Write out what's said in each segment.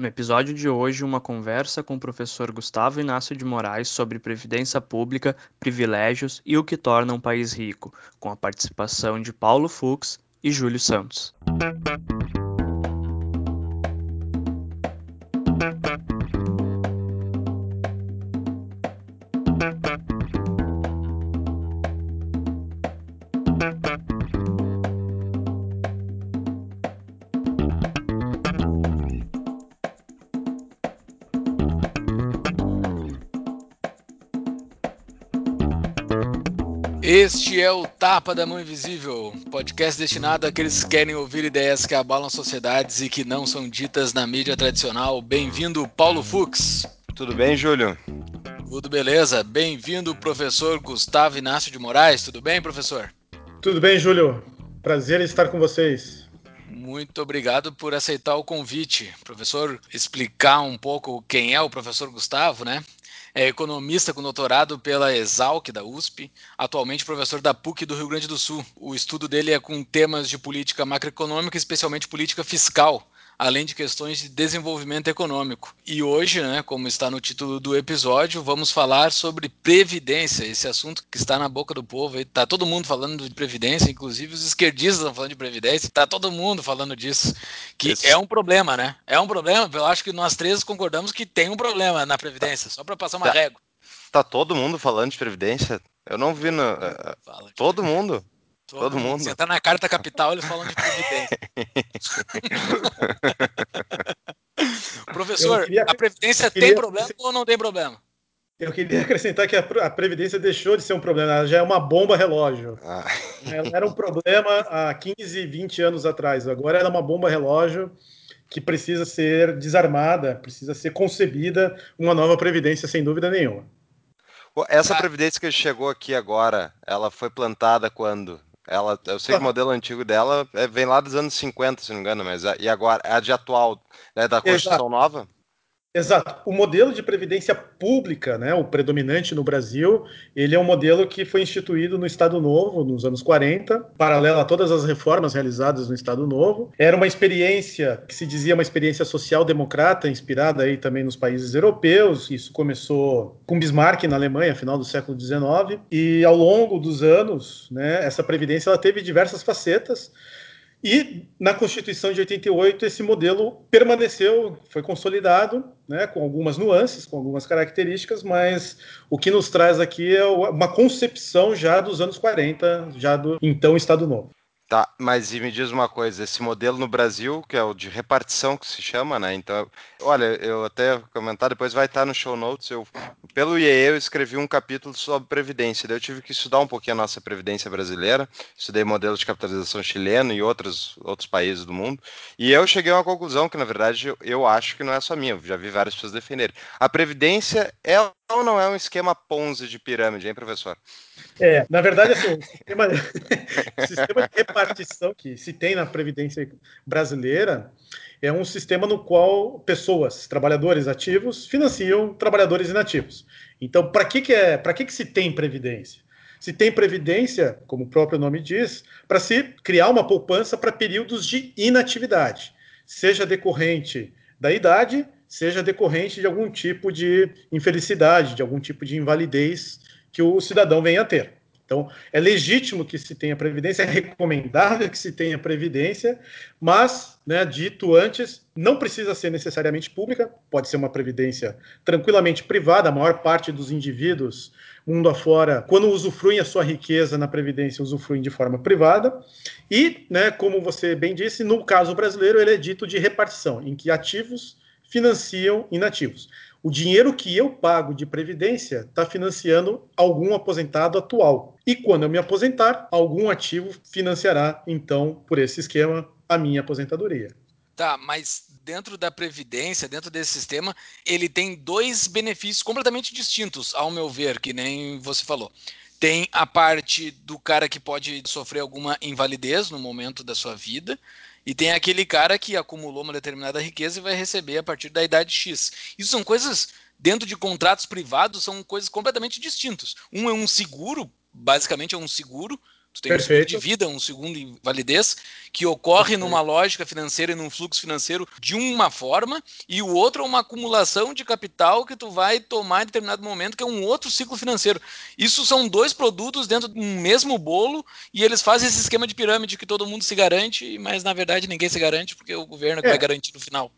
No episódio de hoje, uma conversa com o professor Gustavo Inácio de Moraes sobre previdência pública, privilégios e o que torna um país rico, com a participação de Paulo Fux e Júlio Santos. Este é o Tapa da Mão Invisível, podcast destinado àqueles que querem ouvir ideias que abalam sociedades e que não são ditas na mídia tradicional. Bem-vindo, Paulo Fux. Tudo bem, Júlio? Tudo beleza. Bem-vindo, professor Gustavo Inácio de Moraes. Tudo bem, professor? Tudo bem, Júlio. Prazer em estar com vocês. Muito obrigado por aceitar o convite. Professor, explicar um pouco quem é o professor Gustavo, né? É economista com doutorado pela Exalc da USP, atualmente professor da PUC do Rio Grande do Sul. O estudo dele é com temas de política macroeconômica, especialmente política fiscal, além de questões de desenvolvimento econômico. E hoje, né, como está no título do episódio, vamos falar sobre previdência, esse assunto que está na boca do povo. Está todo mundo falando de previdência, inclusive os esquerdistas estão falando de previdência, está todo mundo falando disso, que Isso. é um problema, né? É um problema. Eu acho que nós três concordamos que tem um problema na previdência, só para passar uma tá. régua. Tá todo mundo falando de previdência? Eu não vi no. Eh, todo mundo. Todo, Todo mundo. Você tá na carta capital, eles falam de previdência. Professor, queria, a previdência queria, tem problema ou não tem problema? Eu queria acrescentar que a, a, previdência deixou de ser um problema, ela já é uma bomba relógio. Ah. Ela era um problema há 15, 20 anos atrás, agora ela é uma bomba relógio que precisa ser desarmada, precisa ser concebida uma nova previdência, sem dúvida nenhuma. Essa previdência que chegou aqui agora, ela foi plantada quando? Ela, eu sei que o modelo antigo dela é, vem lá dos anos 50, se não me engano, mas e agora? É a de atual, né, da Constituição Exato. Nova? Exato. O modelo de previdência pública, né, o predominante no Brasil, ele é um modelo que foi instituído no Estado Novo, nos anos 40, paralelo a todas as reformas realizadas no Estado Novo. Era uma experiência que se dizia uma experiência social-democrata, inspirada aí também nos países europeus. Isso começou com Bismarck na Alemanha, final do século XIX, e ao longo dos anos, né, essa previdência ela teve diversas facetas. E na Constituição de 88 esse modelo permaneceu, foi consolidado, né, com algumas nuances, com algumas características, mas o que nos traz aqui é uma concepção já dos anos 40, já do então Estado Novo. Tá, mas e me diz uma coisa, esse modelo no Brasil, que é o de repartição que se chama, né? Então, olha, eu até comentar, depois vai estar no show notes, eu pelo IEE eu escrevi um capítulo sobre previdência, daí eu tive que estudar um pouquinho a nossa previdência brasileira, estudei modelos de capitalização chileno e outros outros países do mundo, e eu cheguei a uma conclusão que na verdade eu, eu acho que não é só minha, eu já vi várias pessoas defenderem. A previdência é ou não é um esquema Ponzi de pirâmide, hein, professor? É, na verdade, assim, o sistema, o sistema de repartição que se tem na Previdência brasileira é um sistema no qual pessoas, trabalhadores ativos, financiam trabalhadores inativos. Então, para que, que, é, que, que se tem Previdência? Se tem Previdência, como o próprio nome diz, para se criar uma poupança para períodos de inatividade, seja decorrente da idade, seja decorrente de algum tipo de infelicidade, de algum tipo de invalidez que o cidadão venha a ter. Então, é legítimo que se tenha previdência, é recomendável que se tenha previdência, mas, né, dito antes, não precisa ser necessariamente pública, pode ser uma previdência tranquilamente privada. A maior parte dos indivíduos, mundo afora, quando usufruem a sua riqueza na previdência, usufruem de forma privada. E, né, como você bem disse, no caso brasileiro, ele é dito de repartição, em que ativos financiam inativos. O dinheiro que eu pago de previdência está financiando algum aposentado atual. E quando eu me aposentar, algum ativo financiará, então, por esse esquema, a minha aposentadoria. Tá, mas dentro da Previdência, dentro desse sistema, ele tem dois benefícios completamente distintos, ao meu ver, que nem você falou. Tem a parte do cara que pode sofrer alguma invalidez no momento da sua vida, e tem aquele cara que acumulou uma determinada riqueza e vai receber a partir da idade X. Isso são coisas, dentro de contratos privados, são coisas completamente distintas. Um é um seguro, basicamente é um seguro Tu tem Perfeito. um seguro de vida, um segundo em validez, que ocorre Perfeito. numa lógica financeira e num fluxo financeiro de uma forma, e o outro é uma acumulação de capital que tu vai tomar em determinado momento, que é um outro ciclo financeiro. Isso são dois produtos dentro de um mesmo bolo, e eles fazem esse esquema de pirâmide que todo mundo se garante, mas na verdade ninguém se garante, porque o governo é que é. vai garantir no final.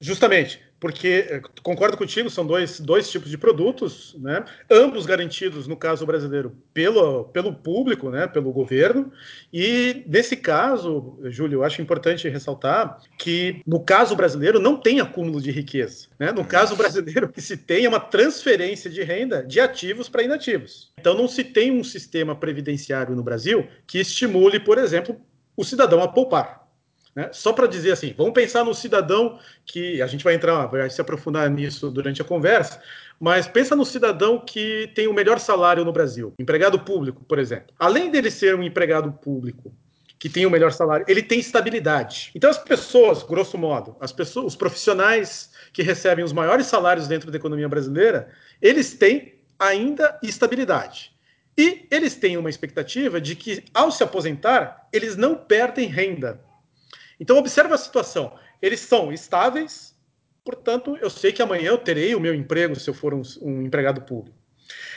Justamente, porque eh, concordo contigo, são dois, dois tipos de produtos, né? ambos garantidos, no caso brasileiro, pelo, pelo público, né? pelo governo. E nesse caso, Júlio, eu acho importante ressaltar que no caso brasileiro não tem acúmulo de riqueza. Né? No caso brasileiro, o que se tem é uma transferência de renda de ativos para inativos. Então não se tem um sistema previdenciário no Brasil que estimule, por exemplo, o cidadão a poupar. Né? Só para dizer assim, vamos pensar no cidadão que a gente vai entrar, vai se aprofundar nisso durante a conversa, mas pensa no cidadão que tem o melhor salário no Brasil, empregado público, por exemplo. Além dele ser um empregado público que tem o melhor salário, ele tem estabilidade. Então as pessoas, grosso modo, as pessoas, os profissionais que recebem os maiores salários dentro da economia brasileira, eles têm ainda estabilidade. E eles têm uma expectativa de que, ao se aposentar, eles não perdem renda. Então, observa a situação. Eles são estáveis, portanto, eu sei que amanhã eu terei o meu emprego se eu for um, um empregado público.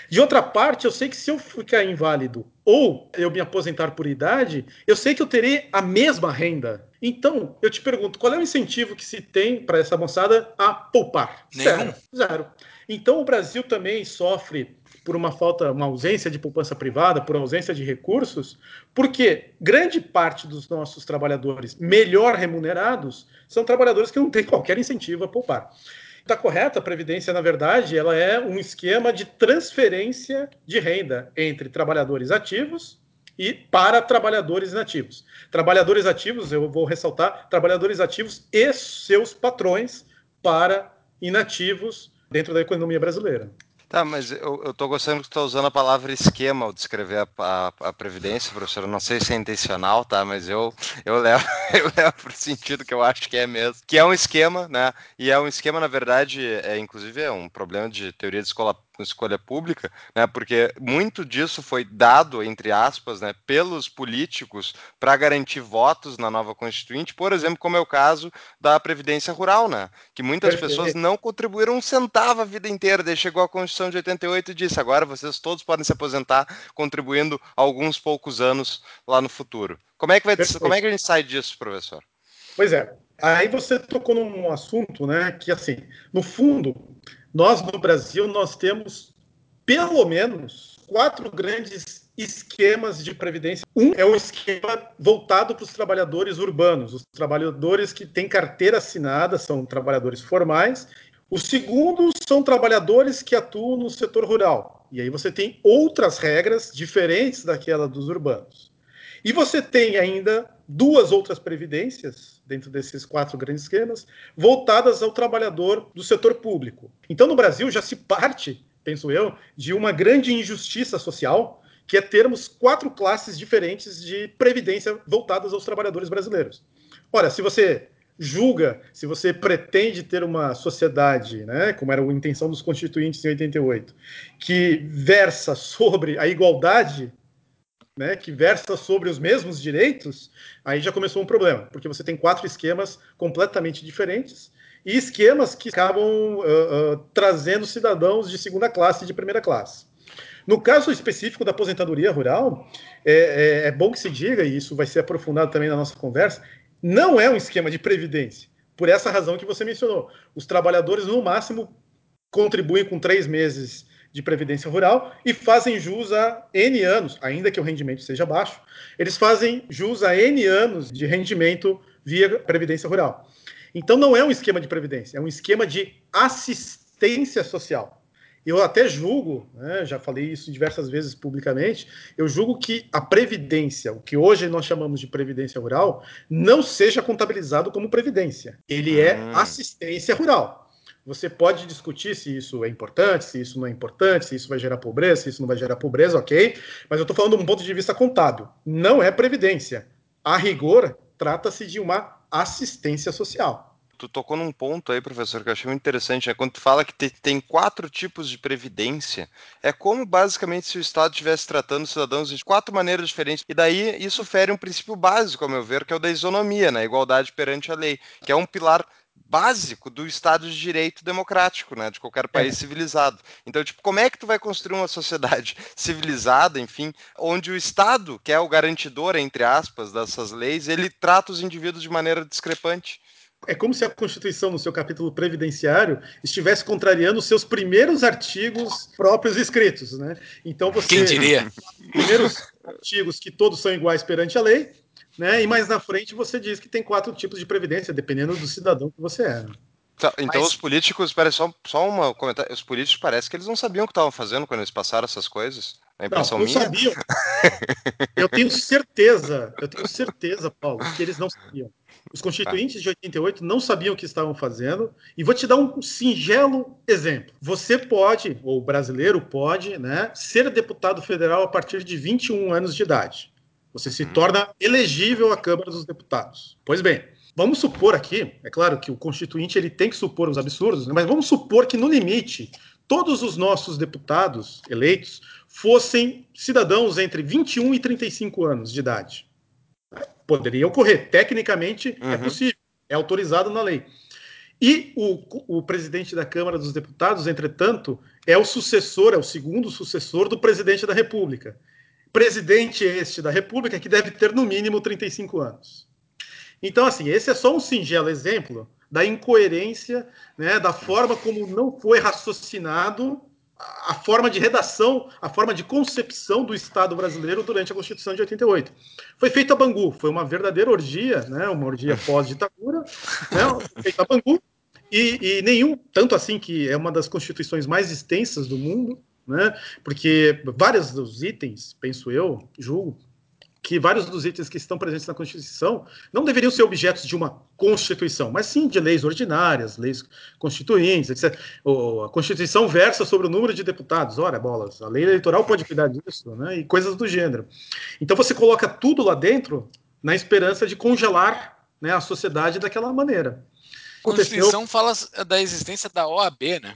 De outra parte, eu sei que se eu ficar inválido ou eu me aposentar por idade, eu sei que eu terei a mesma renda. Então, eu te pergunto, qual é o incentivo que se tem para essa moçada a poupar? Zero. Zero. Então, o Brasil também sofre por uma falta, uma ausência de poupança privada, por ausência de recursos, porque grande parte dos nossos trabalhadores melhor remunerados são trabalhadores que não têm qualquer incentivo a poupar. Está correta, a Previdência, na verdade, ela é um esquema de transferência de renda entre trabalhadores ativos e para trabalhadores inativos. Trabalhadores ativos, eu vou ressaltar, trabalhadores ativos e seus patrões para inativos dentro da economia brasileira. Tá, mas eu, eu tô gostando que tu tá usando a palavra esquema ao descrever a, a, a, Previdência, professor. Não sei se é intencional, tá? Mas eu, eu levo, eu levo pro sentido que eu acho que é mesmo. Que é um esquema, né? E é um esquema, na verdade, é, inclusive é um problema de teoria de escola escolha pública, né, porque muito disso foi dado, entre aspas, né, pelos políticos para garantir votos na nova Constituinte, por exemplo, como é o caso da Previdência Rural, né, que muitas Perfeito. pessoas não contribuíram um centavo a vida inteira, daí chegou a Constituição de 88 e disse, agora vocês todos podem se aposentar contribuindo alguns poucos anos lá no futuro. Como é que, vai, como é que a gente sai disso, professor? Pois é, aí você tocou num assunto, né, que assim, no fundo, nós no Brasil nós temos pelo menos quatro grandes esquemas de previdência. Um é um esquema voltado para os trabalhadores urbanos, os trabalhadores que têm carteira assinada, são trabalhadores formais. O segundo são trabalhadores que atuam no setor rural. E aí você tem outras regras diferentes daquela dos urbanos. E você tem ainda duas outras previdências, dentro desses quatro grandes esquemas, voltadas ao trabalhador do setor público. Então, no Brasil, já se parte, penso eu, de uma grande injustiça social, que é termos quatro classes diferentes de previdência voltadas aos trabalhadores brasileiros. Ora, se você julga, se você pretende ter uma sociedade, né, como era a intenção dos constituintes em 88, que versa sobre a igualdade né, que versa sobre os mesmos direitos, aí já começou um problema, porque você tem quatro esquemas completamente diferentes e esquemas que acabam uh, uh, trazendo cidadãos de segunda classe e de primeira classe. No caso específico da aposentadoria rural, é, é, é bom que se diga, e isso vai ser aprofundado também na nossa conversa, não é um esquema de previdência, por essa razão que você mencionou. Os trabalhadores, no máximo, contribuem com três meses de previdência rural e fazem jus a N anos, ainda que o rendimento seja baixo, eles fazem jus a N anos de rendimento via previdência rural. Então não é um esquema de previdência, é um esquema de assistência social. Eu até julgo, né, já falei isso diversas vezes publicamente, eu julgo que a previdência, o que hoje nós chamamos de previdência rural, não seja contabilizado como previdência. Ele é hum. assistência rural. Você pode discutir se isso é importante, se isso não é importante, se isso vai gerar pobreza, se isso não vai gerar pobreza, ok. Mas eu estou falando de um ponto de vista contábil. Não é previdência. A rigor, trata-se de uma assistência social. tu tocou num ponto aí, professor, que eu achei muito interessante, né? Quando tu fala que te, tem quatro tipos de previdência, é como basicamente se o Estado estivesse tratando os cidadãos de quatro maneiras diferentes. E daí isso fere um princípio básico, ao meu ver, que é o da isonomia, né? Igualdade perante a lei, que é um pilar básico do Estado de Direito democrático, né, de qualquer país é. civilizado. Então, tipo, como é que tu vai construir uma sociedade civilizada, enfim, onde o Estado, que é o garantidor, entre aspas, dessas leis, ele trata os indivíduos de maneira discrepante? É como se a Constituição, no seu capítulo previdenciário, estivesse contrariando os seus primeiros artigos próprios escritos, né? Então você. Quem diria? Primeiros artigos que todos são iguais perante a lei, né? E mais na frente você diz que tem quatro tipos de previdência, dependendo do cidadão que você é. Tá, então Mas... os políticos, parece só, só uma comentário, os políticos parece que eles não sabiam o que estavam fazendo quando eles passaram essas coisas. A impressão não, minha. sabiam. eu tenho certeza, eu tenho certeza, Paulo, que eles não sabiam. Os constituintes de 88 não sabiam o que estavam fazendo. E vou te dar um singelo exemplo. Você pode, ou o brasileiro pode, né, ser deputado federal a partir de 21 anos de idade. Você se uhum. torna elegível à Câmara dos Deputados. Pois bem, vamos supor aqui, é claro que o constituinte ele tem que supor os absurdos, né, mas vamos supor que no limite todos os nossos deputados eleitos fossem cidadãos entre 21 e 35 anos de idade. Poderia ocorrer, tecnicamente é uhum. é possível, é autorizado na lei. E o, o, presidente da Câmara dos Deputados, entretanto, é o sucessor, é o segundo sucessor do presidente da República presidente este da República que deve ter no mínimo 35 anos. Então, assim, esse é só um singelo exemplo da incoerência, né, da forma como não foi raciocinado a forma de redação, a forma de concepção do Estado brasileiro durante a Constituição de 88. Foi feita a Bangu, foi uma verdadeira orgia, né, uma orgia pós-ditadura, né, feita a Bangu, e, e nenhum, tanto assim que é uma das constituições mais extensas do mundo, né? Porque vários dos itens, penso eu, julgo, que vários dos itens que estão presentes na Constituição não deveriam ser objetos de uma Constituição, mas sim de leis ordinárias, leis constituintes, etc. a Constituição versa sobre o número de deputados, ora, bolas, a lei eleitoral pode cuidar disso, né? E coisas do gênero. Então você coloca tudo lá dentro na esperança de congelar né, a sociedade daquela maneira. A Constituição fala da existência da OAB, né?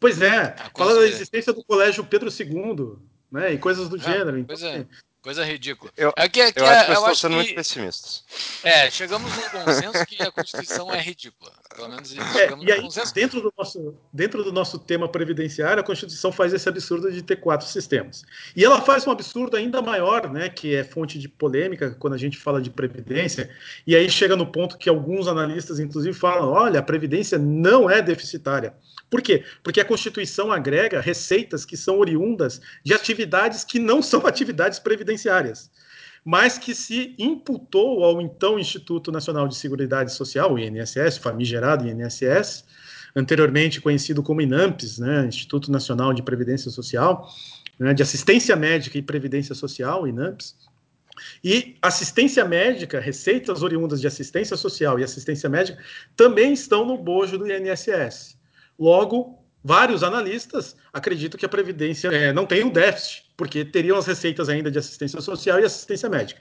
Pois é, fala da existência do colégio Pedro II, né? E coisas do é, gênero. Então, pois é. Assim, Coisa ridícula. Eu, aqui, aqui, eu acho que eu estou sendo que, muito pessimistas. É, chegamos num consenso que a Constituição é ridícula. Pelo menos é, chegamos e aí. Dentro do, nosso, dentro do nosso tema previdenciário, a Constituição faz esse absurdo de ter quatro sistemas. E ela faz um absurdo ainda maior, né, que é fonte de polêmica quando a gente fala de previdência, e aí chega no ponto que alguns analistas, inclusive, falam: olha, a previdência não é deficitária. Por quê? Porque a Constituição agrega receitas que são oriundas de atividades que não são atividades previdenciárias, mas que se imputou ao então Instituto Nacional de Seguridade Social, o INSS, famigerado INSS, anteriormente conhecido como INAMPS, né, Instituto Nacional de Previdência Social, né, de Assistência Médica e Previdência Social, INAMPS, e assistência médica, receitas oriundas de assistência social e assistência médica, também estão no bojo do INSS. Logo, vários analistas acreditam que a Previdência é, não tem um déficit, porque teriam as receitas ainda de assistência social e assistência médica.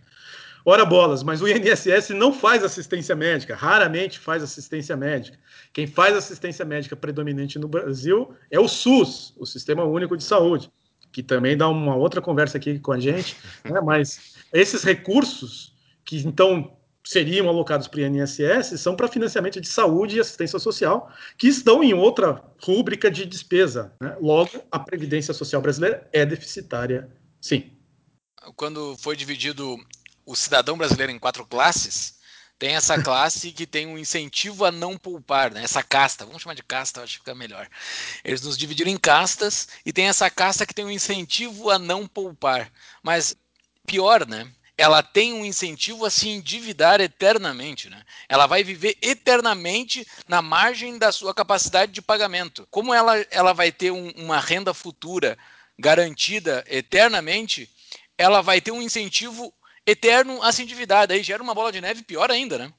Ora bolas, mas o INSS não faz assistência médica, raramente faz assistência médica. Quem faz assistência médica predominante no Brasil é o SUS, o Sistema Único de Saúde, que também dá uma outra conversa aqui com a gente, né? mas esses recursos que então seriam alocados para o INSS são para financiamento de saúde e assistência social, que estão em outra rúbrica de despesa. Né? Logo, a Previdência Social brasileira é deficitária, sim. Quando foi dividido o cidadão brasileiro em quatro classes, tem essa classe que tem um incentivo a não poupar, né? essa casta, vamos chamar de casta, acho que fica melhor. Eles nos dividiram em castas e tem essa casta que tem um incentivo a não poupar. Mas pior, né? Ela tem um incentivo a se endividar eternamente, né? Ela vai viver eternamente na margem da sua capacidade de pagamento. Como ela, ela vai ter um, uma renda futura garantida eternamente, ela vai ter um incentivo eterno a se endividar. Daí gera uma bola de neve pior ainda, né?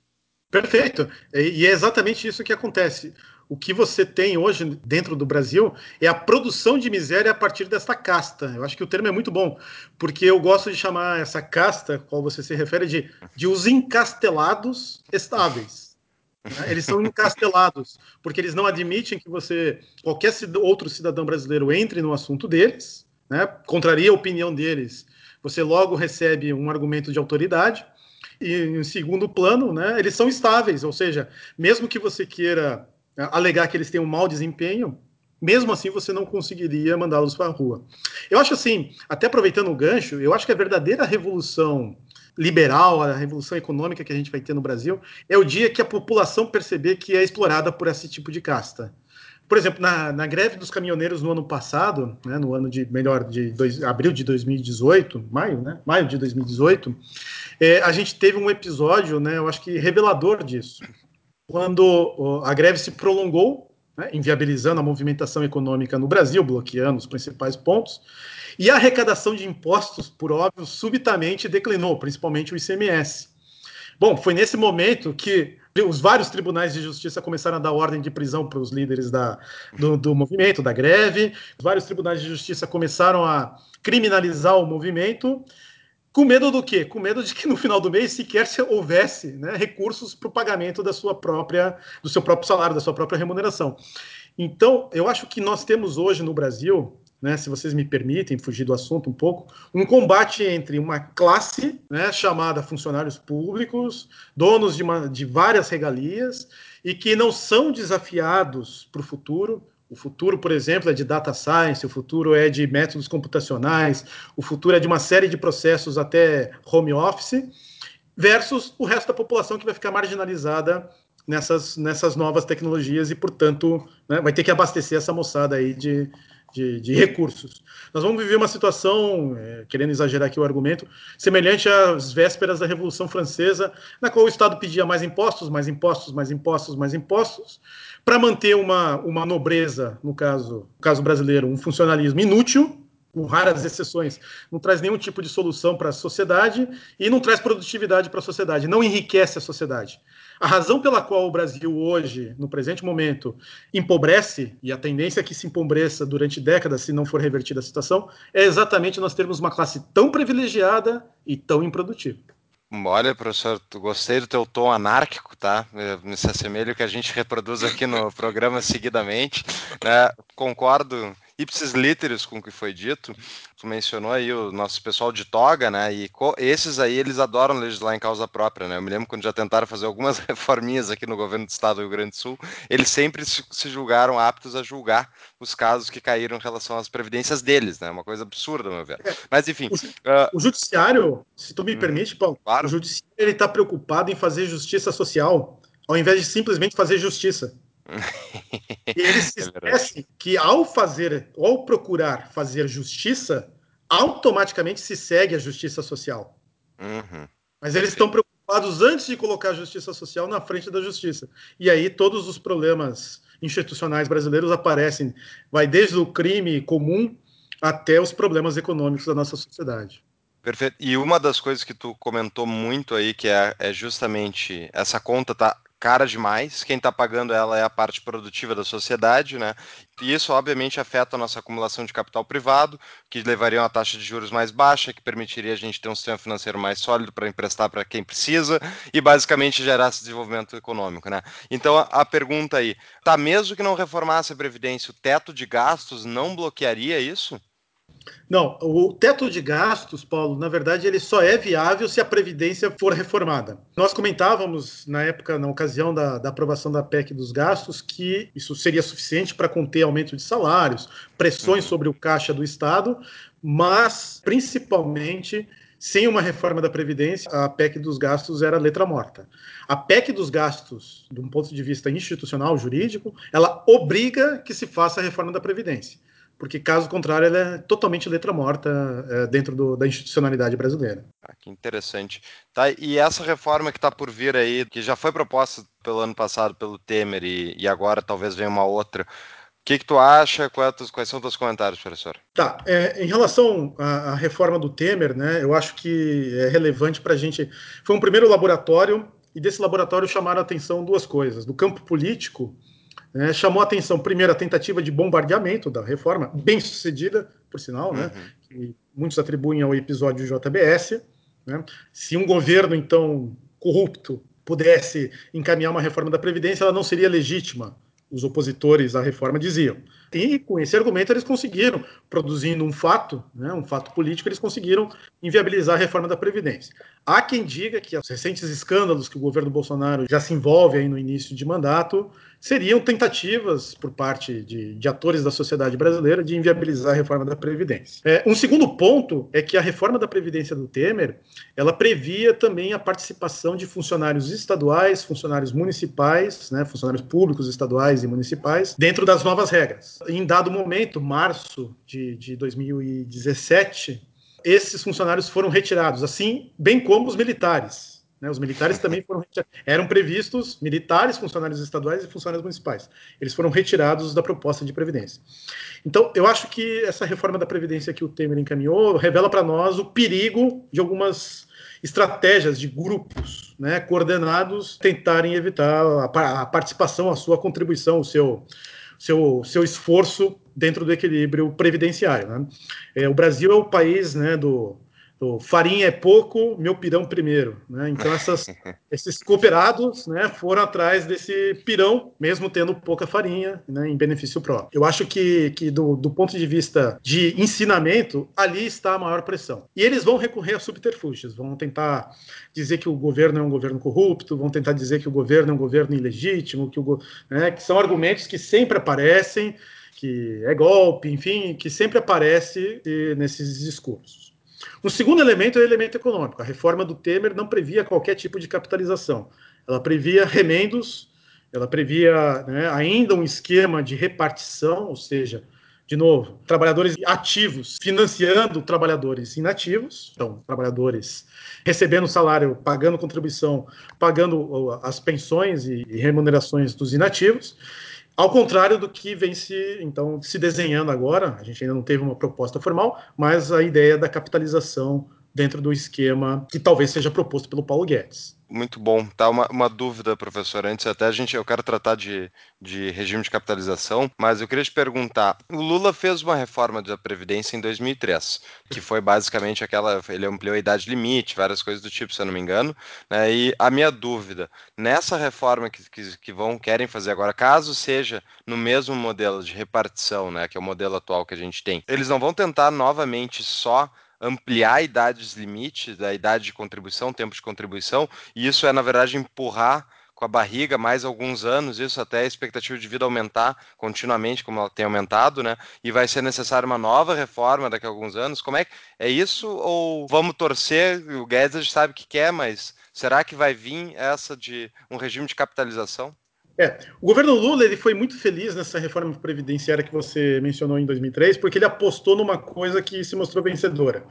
Perfeito. E é exatamente isso que acontece o que você tem hoje dentro do Brasil é a produção de miséria a partir dessa casta. Eu acho que o termo é muito bom, porque eu gosto de chamar essa casta, qual você se refere, de, de os encastelados estáveis. Né? Eles são encastelados, porque eles não admitem que você, qualquer outro cidadão brasileiro, entre no assunto deles, né? contraria a opinião deles. Você logo recebe um argumento de autoridade. E, em segundo plano, né, eles são estáveis, ou seja, mesmo que você queira alegar que eles têm um mau desempenho, mesmo assim você não conseguiria mandá-los para a rua. Eu acho assim, até aproveitando o gancho, eu acho que a verdadeira revolução liberal, a revolução econômica que a gente vai ter no Brasil, é o dia que a população perceber que é explorada por esse tipo de casta. Por exemplo, na, na greve dos caminhoneiros no ano passado, né, no ano de melhor de dois, abril de 2018, maio, né, maio de 2018, é, a gente teve um episódio, né, eu acho que revelador disso, quando a greve se prolongou, né, inviabilizando a movimentação econômica no Brasil, bloqueando os principais pontos, e a arrecadação de impostos, por óbvio, subitamente declinou, principalmente o ICMS. Bom, foi nesse momento que os vários tribunais de justiça começaram a dar ordem de prisão para os líderes da, do, do, movimento, da greve. Os vários tribunais de justiça começaram a criminalizar o movimento. Com medo do quê? Com medo de que no final do mês sequer houvesse né, recursos para o pagamento da sua própria, do seu próprio salário, da sua própria remuneração. Então, eu acho que nós temos hoje no Brasil né, se vocês me permitem fugir do assunto um pouco, um combate entre uma classe né, chamada funcionários públicos, donos de, uma, de várias regalias, e que não são desafiados para o futuro. O futuro, por exemplo, é de data science, o futuro é de métodos computacionais, o futuro é de uma série de processos até home office, versus o resto da população que vai ficar marginalizada nessas, nessas novas tecnologias e, portanto, né, vai ter que abastecer essa moçada aí de, de, de, recursos. Nós vamos viver uma situação, é, querendo exagerar aqui o argumento, semelhante às vésperas da Revolução Francesa, na qual o Estado pedia mais impostos, mais impostos, mais impostos, mais impostos, para manter uma, uma nobreza, no caso, no caso brasileiro, um funcionalismo inútil, com raras exceções, não traz nenhum tipo de solução para a sociedade e não traz produtividade para a sociedade, não enriquece a sociedade. A razão pela qual o Brasil hoje, no presente momento, empobrece, e a tendência é que se empobreça durante décadas se não for revertida a situação, é exatamente nós termos uma classe tão privilegiada e tão improdutiva. Olha, professor, gostei do teu tom anárquico, tá? Me se assemelha que a gente reproduz aqui no programa seguidamente. Né? Concordo ipsis literis com o que foi dito. Tu mencionou aí o nosso pessoal de toga, né? E esses aí eles adoram legislar em causa própria, né? Eu me lembro quando já tentaram fazer algumas reforminhas aqui no governo do estado do Rio Grande do Sul, eles sempre se julgaram aptos a julgar os casos que caíram em relação às previdências deles, né? Uma coisa absurda, meu ver. É, Mas enfim. O, uh... o judiciário, se tu me hum, permite, Paulo, claro. o judiciário ele está preocupado em fazer justiça social, ao invés de simplesmente fazer justiça. E eles se é esquecem que ao fazer, ao procurar fazer justiça, automaticamente se segue a justiça social. Uhum. Mas eles estão preocupados antes de colocar a justiça social na frente da justiça. E aí todos os problemas institucionais brasileiros aparecem. Vai desde o crime comum até os problemas econômicos da nossa sociedade. Perfeito. E uma das coisas que tu comentou muito aí, que é, é justamente essa conta tá cara demais, quem está pagando ela é a parte produtiva da sociedade, né? E isso, obviamente, afeta a nossa acumulação de capital privado, que levaria a uma taxa de juros mais baixa, que permitiria a gente ter um sistema financeiro mais sólido para emprestar para quem precisa e, basicamente, gerar esse desenvolvimento econômico, né? Então, a, pergunta aí, tá mesmo que não reformasse a Previdência, o teto de gastos não bloquearia isso? Não, o teto de gastos, Paulo, na verdade, ele só é viável se a Previdência for reformada. Nós comentávamos, na época, na ocasião da, da aprovação da PEC dos gastos, que isso seria suficiente para conter aumento de salários, pressões uhum. sobre o caixa do Estado, mas, principalmente, sem uma reforma da Previdência, a PEC dos gastos era letra morta. A PEC dos gastos, de um ponto de vista institucional, jurídico, ela obriga que se faça a reforma da Previdência porque caso contrário ela é totalmente letra morta é, dentro do, da institucionalidade brasileira. Ah, que interessante. Tá, e essa reforma que está por vir aí, que já foi proposta pelo ano passado pelo Temer e, e agora talvez venha uma outra, o que, que tu acha? Quais, quais são os teus comentários, professor? Tá, é, em relação à, à, reforma do Temer, né, eu acho que é relevante para a gente. Foi um primeiro laboratório, e desse laboratório chamaram a atenção duas coisas. Do campo político, né, chamou a atenção, primeiro, a tentativa de bombardeamento da reforma, bem sucedida, por sinal, né, uhum. que muitos atribuem ao episódio JBS. Né, se um governo, então, corrupto pudesse encaminhar uma reforma da Previdência, ela não seria legítima, os opositores à reforma diziam. E com esse argumento eles conseguiram, produzindo um fato, né, um fato político, eles conseguiram inviabilizar a reforma da Previdência. Há quem diga que os recentes escândalos que o governo Bolsonaro já se envolve aí no início de mandato seriam tentativas por parte de, de atores da sociedade brasileira de inviabilizar a reforma da Previdência. É, um segundo ponto é que a reforma da Previdência do Temer ela previa também a participação de funcionários estaduais, funcionários municipais, né, funcionários públicos estaduais e municipais, dentro das novas regras. Em dado momento, março de, de 2017, esses funcionários foram retirados, assim bem como os militares. Né? Os militares também foram eram previstos militares, funcionários estaduais e funcionários municipais. Eles foram retirados da proposta de previdência. Então, eu acho que essa reforma da previdência que o Temer encaminhou revela para nós o perigo de algumas estratégias de grupos, né, coordenados, tentarem evitar a, participação, a sua contribuição, o seu seu, seu esforço dentro do equilíbrio previdenciário. Né? É, o Brasil é o país né, do, o farinha é pouco, meu pirão primeiro. Né? Então, essas, esses cooperados né, foram atrás desse pirão, mesmo tendo pouca farinha, né, em benefício próprio. Eu acho que, que do, do, ponto de vista de ensinamento, ali está a maior pressão. E eles vão recorrer a subterfúgios, vão tentar dizer que o governo é um governo corrupto, vão tentar dizer que o governo é um governo ilegítimo, que, o, né, que são argumentos que sempre aparecem, que é golpe, enfim, que sempre aparece eh, nesses discursos. O segundo elemento é o elemento econômico. A reforma do Temer não previa qualquer tipo de capitalização. Ela previa remendos, ela previa né, ainda um esquema de repartição, ou seja, de novo, trabalhadores ativos financiando trabalhadores inativos, então, trabalhadores recebendo salário, pagando contribuição, pagando as pensões e remunerações dos inativos. Ao contrário do que vem se, então, se desenhando agora, a gente ainda não teve uma proposta formal, mas a ideia da capitalização dentro do esquema que talvez seja proposto pelo Paulo Guedes. Muito bom. Tá uma, uma dúvida, professor. Antes até a gente, eu quero tratar de, de regime de capitalização, mas eu queria te perguntar: o Lula fez uma reforma da previdência em 2003, que foi basicamente aquela, ele ampliou a idade limite, várias coisas do tipo, se eu não me engano. Né? E a minha dúvida nessa reforma que, que, que vão querem fazer agora, caso seja no mesmo modelo de repartição, né, que é o modelo atual que a gente tem, eles não vão tentar novamente só ampliar idades limite da idade de contribuição, tempo de contribuição, e isso é, na verdade, empurrar com a barriga mais alguns anos, isso até a expectativa de vida aumentar continuamente, como ela tem aumentado, né? E vai ser necessária uma nova reforma daqui a alguns anos. Como é que é isso? Ou vamos torcer? O Guedes sabe que quer, mas será que vai vir essa de um regime de capitalização? É, o governo Lula ele foi muito feliz nessa reforma previdenciária que você mencionou em 2003, porque ele apostou numa coisa que se mostrou vencedora.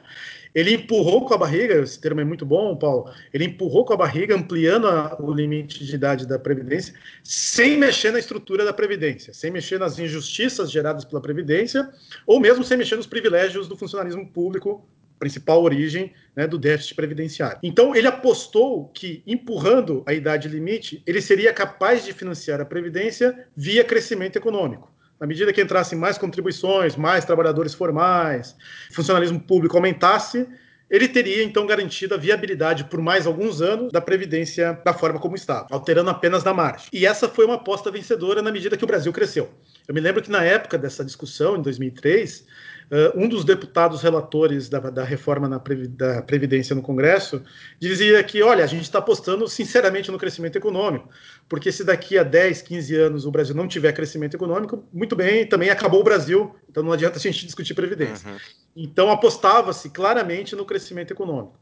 Ele empurrou com a barriga, esse termo é muito bom, Paulo. Ele empurrou com a barriga, ampliando a, o limite de idade da Previdência, sem mexer na estrutura da Previdência, sem mexer nas injustiças geradas pela Previdência, ou mesmo sem mexer nos privilégios do funcionalismo público principal origem né, do déficit previdenciário. Então, ele apostou que, empurrando a idade limite, ele seria capaz de financiar a Previdência via crescimento econômico. Na medida que entrassem mais contribuições, mais trabalhadores formais, funcionalismo público aumentasse, ele teria então garantido a viabilidade por mais alguns anos da Previdência da forma como estava, alterando apenas na margem. E essa foi uma aposta vencedora na medida que o Brasil cresceu. Eu me lembro que na época dessa discussão, em 2003, Uh, um dos deputados relatores da, da reforma na da Previdência no Congresso dizia que, olha, a gente está apostando sinceramente no crescimento econômico, porque se daqui a 10, 15 anos o Brasil não tiver crescimento econômico, muito bem, também acabou o Brasil, então não adianta a gente discutir Previdência. Uhum. Então apostava-se claramente no crescimento econômico.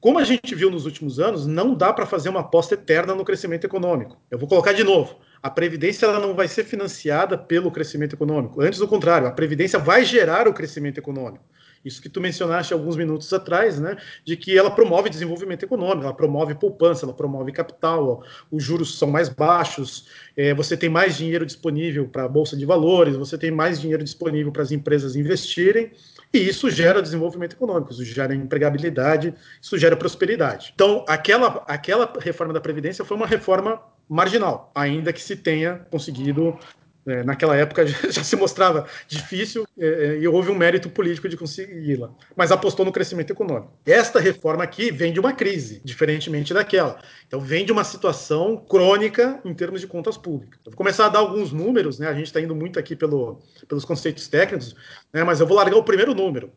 Como a gente viu nos últimos anos, não dá para fazer uma aposta eterna no crescimento econômico. Eu vou colocar de novo a Previdência ela não vai ser financiada pelo crescimento econômico. Antes do contrário, a Previdência vai gerar o crescimento econômico. Isso que tu mencionaste alguns minutos atrás, né? De que ela promove desenvolvimento econômico, ela promove poupança, ela promove capital, ó, os juros são mais baixos, é, você tem mais dinheiro disponível para a Bolsa de Valores, você tem mais dinheiro disponível para as empresas investirem, e isso gera desenvolvimento econômico, isso gera empregabilidade, isso gera prosperidade. Então, aquela, aquela reforma da Previdência foi uma reforma marginal, ainda que se tenha conseguido É, naquela época já se mostrava difícil é, é, e houve um mérito político de consegui-la, mas apostou no crescimento econômico. Esta reforma aqui vem de uma crise, diferentemente daquela. Então, vem de uma situação crônica em termos de contas públicas. Eu vou começar a dar alguns números, né? a gente está indo muito aqui pelo, pelos conceitos técnicos, né? mas eu vou largar o primeiro número.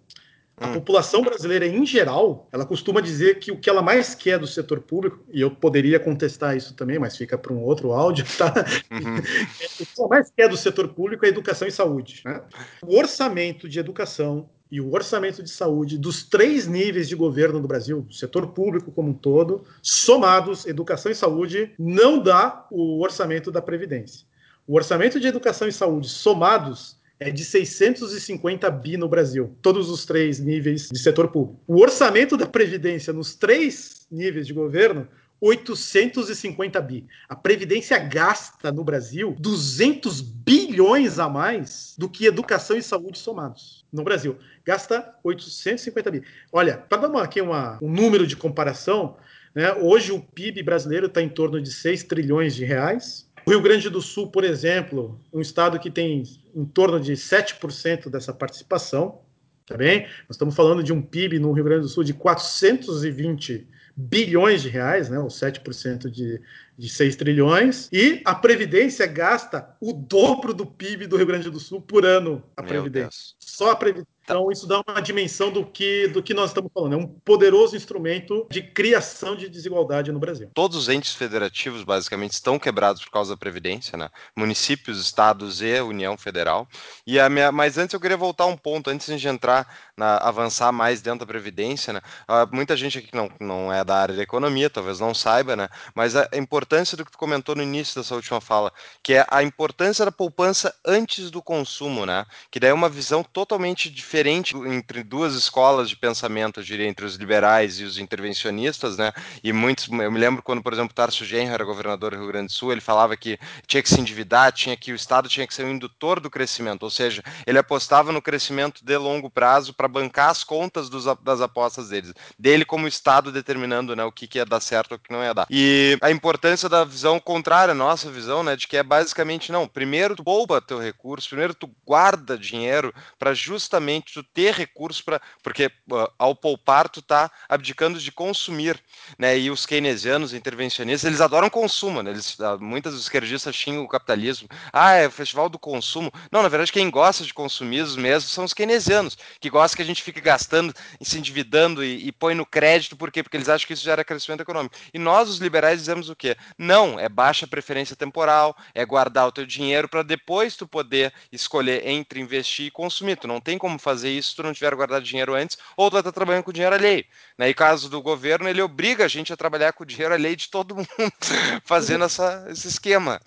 A hum. população brasileira, em geral, ela costuma dizer que o que ela mais quer do setor público, e eu poderia contestar isso também, mas fica para um outro áudio, tá? Uhum. o que ela mais quer do setor público é educação e saúde. Né? O orçamento de educação e o orçamento de saúde dos três níveis de governo do Brasil, do setor público como um todo, somados, educação e saúde, não dá o orçamento da Previdência. O orçamento de educação e saúde somados é de 650 bi no Brasil, todos os três níveis de setor público. O orçamento da Previdência nos três níveis de governo 850 bi. A Previdência gasta no Brasil 200 bilhões a mais do que educação e saúde somados. No Brasil, gasta 850 bi. Olha, para dar uma, aqui uma, um número de comparação, né, hoje o PIB brasileiro está em torno de 6 trilhões de reais. O Rio Grande do Sul, por exemplo, um estado que tem em torno de 7% dessa participação, tá bem? Nós estamos falando de um PIB no Rio Grande do Sul de 420 bilhões de reais, né, ou 7% de, de 6 trilhões, e a Previdência gasta o dobro do PIB do Rio Grande do Sul por ano, a Previdência. Só a Previdência. Então, isso dá uma dimensão do que, do que nós estamos falando. É um poderoso instrumento de criação de desigualdade no Brasil. Todos os entes federativos, basicamente, estão quebrados por causa da Previdência, né? Municípios, estados e União Federal. E a minha... Mas antes eu queria voltar um ponto, antes de entrar, na... avançar mais dentro da Previdência, né? Uh, muita gente aqui não, não é da área da economia, talvez não saiba, né? Mas a importância do que tu comentou no início dessa última fala, que é a importância da poupança antes do consumo, né? Que daí é uma visão totalmente diferente entre duas escolas de pensamento, eu diria, entre os liberais e os intervencionistas, né? E muitos, eu me lembro quando, por exemplo, Tarso Genro era governador do Rio Grande do Sul, ele falava que tinha que se endividar, tinha que o Estado tinha que ser um indutor do crescimento, ou seja, ele apostava no crescimento de longo prazo para bancar as contas dos, das apostas deles, dele como Estado determinando, né, o que, que ia dar certo ou o que não ia dar. E a importância da visão contrária, nossa visão, né, de que é basicamente não, primeiro tu poupa teu recurso, primeiro tu guarda dinheiro para justamente tu ter recursos para. Porque uh, ao poupar, tu está abdicando de consumir. Né? E os keynesianos, intervencionistas, eles adoram consumo. Né? Eles, uh, muitas esquerdistas xingam o capitalismo. Ah, é o festival do consumo. Não, na verdade, quem gosta de consumismo mesmo são os keynesianos, que gostam que a gente fique gastando, se endividando e, e põe no crédito. Por quê? Porque eles acham que isso gera crescimento econômico. E nós, os liberais, dizemos o quê? Não, é baixa preferência temporal, é guardar o teu dinheiro para depois tu poder escolher entre investir e consumir. Tu não tem como fazer fazer isso se tu não tiver guardado dinheiro antes, ou tu vai estar trabalhando com dinheiro alheio. Né? E caso do governo, ele obriga a gente a trabalhar com dinheiro alheio de todo mundo, fazendo essa, esse esquema.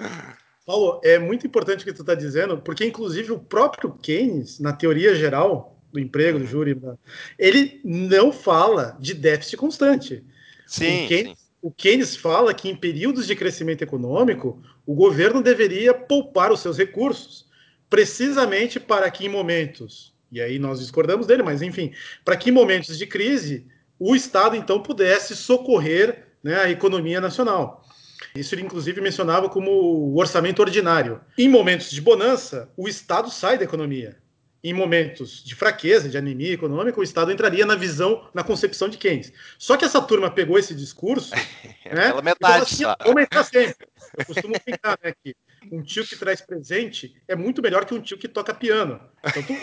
Paulo, é muito importante o que tu está dizendo, porque inclusive o próprio Keynes, na teoria geral do emprego, do júri, ele não fala de déficit constante. Sim, o Keynes, sim. O Keynes fala que em períodos de crescimento econômico, o governo deveria poupar os seus recursos, precisamente para que em momentos e aí nós discordamos dele, mas enfim, para que em momentos de crise o Estado então pudesse socorrer né, a economia nacional. Isso ele inclusive mencionava como o orçamento ordinário. Em momentos de bonança, o Estado sai da economia. Em momentos de fraqueza, de anemia econômica, o Estado entraria na visão, na concepção de Keynes. Só que essa turma pegou esse discurso, é né? Pela metade, assim, vamos entrar sempre. Eu costumo brincar, né, que um tio que traz presente é muito melhor que um tio que toca piano. Então, tu,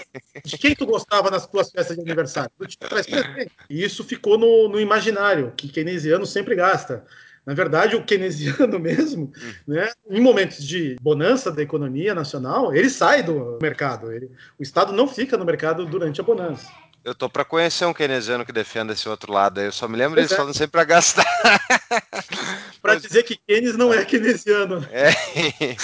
de quem tu gostava nas tuas festas de aniversário? Do tio que traz presente. E isso ficou no, no imaginário, que keynesiano sempre gasta. Na verdade, o keynesiano mesmo, né, em momentos de bonança da economia nacional, ele sai do mercado. Ele, o Estado não fica no mercado durante a bonança. Eu tô para conhecer um keynesiano que defenda esse outro lado. Eu só me lembro pois eles é. falando sempre para gastar. para dizer que Keynes não é keynesiano. É.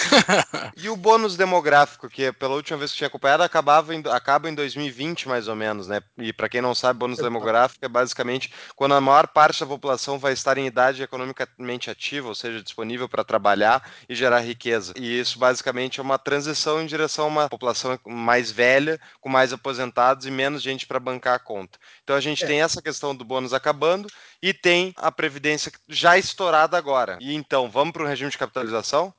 e o bônus demográfico, que pela última vez que tinha acompanhado, acabava em, acaba em 2020, mais ou menos, né? E para quem não sabe, bônus demográfico é basicamente quando a maior parte da população vai estar em idade economicamente ativa, ou seja, disponível para trabalhar e gerar riqueza. E isso basicamente é uma transição em direção a uma população mais velha, com mais aposentados e menos gente para bancar a conta. Então a gente é. tem essa questão do bônus acabando e tem a previdência já estourada agora. E então, vamos para o regime de capitalização?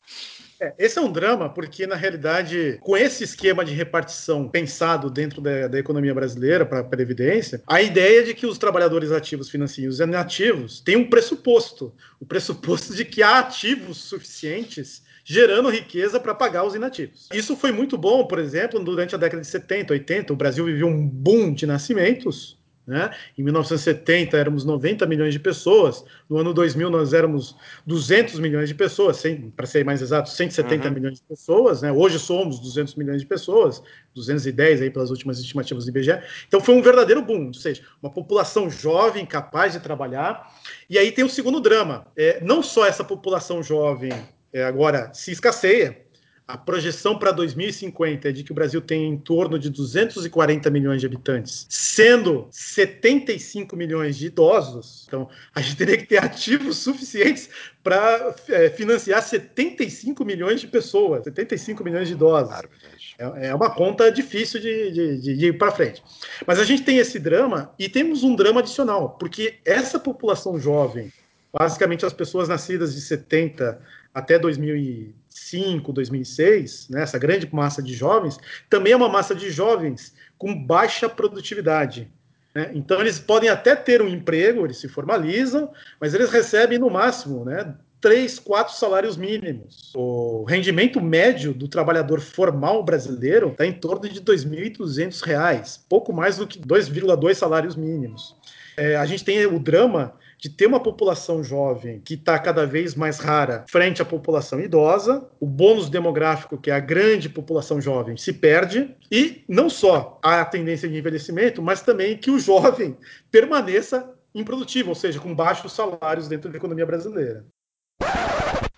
É, esse é um drama porque, na realidade, com esse esquema de repartição pensado dentro da, da economia brasileira para a Previdência, a ideia de que os trabalhadores ativos financiem os inativos tem um pressuposto. O pressuposto de que há ativos suficientes gerando riqueza para pagar os inativos. Isso foi muito bom, por exemplo, durante a década de 70, 80, o Brasil viveu um boom de nascimentos, né? Em 1970 éramos 90 milhões de pessoas, no ano 2000 nós éramos 200 milhões de pessoas, para ser mais exato, 170 uhum. milhões de pessoas. Né? Hoje somos 200 milhões de pessoas, 210 aí pelas últimas estimativas do IBGE. Então foi um verdadeiro boom, ou seja, uma população jovem, capaz de trabalhar. E aí tem o segundo drama, é, não só essa população jovem é, agora se escasseia, a projeção para 2050 é de que o Brasil tem em torno de 240 milhões de habitantes, sendo 75 milhões de idosos. Então, a gente teria que ter ativos suficientes para é, financiar 75 milhões de pessoas, 75 milhões de idosos. É, é uma conta difícil de, de, de ir para frente. Mas a gente tem esse drama e temos um drama adicional, porque essa população jovem, basicamente as pessoas nascidas de 70 até 2005, 2006, né, essa grande massa de jovens, também é uma massa de jovens com baixa produtividade. Né? Então, eles podem até ter um emprego, eles se formalizam, mas eles recebem no máximo né, três, quatro salários mínimos. O rendimento médio do trabalhador formal brasileiro está em torno de R$ 2.200, pouco mais do que 2,2 salários mínimos. É, a gente tem o drama de ter uma população jovem que está cada vez mais rara frente à população idosa, o bônus demográfico, que é a grande população jovem, se perde, e não só a tendência de envelhecimento, mas também que o jovem permaneça improdutivo, ou seja, com baixos salários dentro da economia brasileira.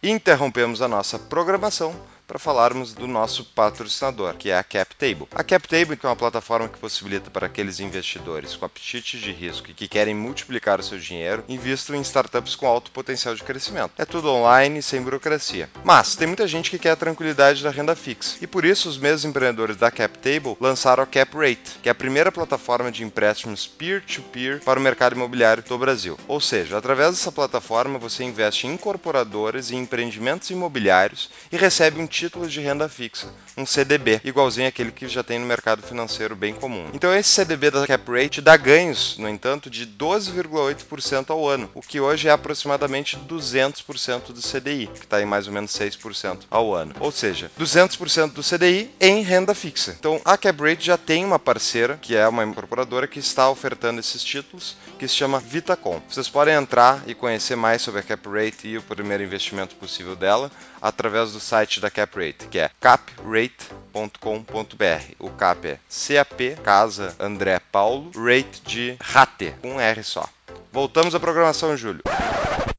Interrompemos a nossa programação para falarmos do nosso patrocinador, que é a CapTable. A CapTable é uma plataforma que possibilita para aqueles investidores com apetite de risco e que querem multiplicar o seu dinheiro, investam em startups com alto potencial de crescimento. É tudo online, sem burocracia. Mas tem muita gente que quer a tranquilidade da renda fixa, e por isso os mesmos empreendedores da CapTable lançaram a CapRate, que é a primeira plataforma de empréstimos peer-to-peer -peer para o mercado imobiliário do Brasil. Ou seja, através dessa plataforma você investe em incorporadoras e empreendimentos imobiliários e recebe um títulos de renda fixa, um CDB, igualzinho àquele que já tem no mercado financeiro bem comum. Então esse CDB da Cap Rate dá ganhos, no entanto, de 12,8% ao ano, o que hoje é aproximadamente 200% do CDI, que está em mais ou menos 6% ao ano. Ou seja, 200% do CDI em renda fixa. Então a Cap Rate já tem uma parceira, que é uma incorporadora que está ofertando esses títulos, que se chama Vitacom. Vocês podem entrar e conhecer mais sobre a Cap Rate e o primeiro investimento possível dela através do site da Cap CapRate, que é caprate.com.br. O cap é CAP, Casa André Paulo, rate de rate, com um R só. Voltamos à programação, Júlio.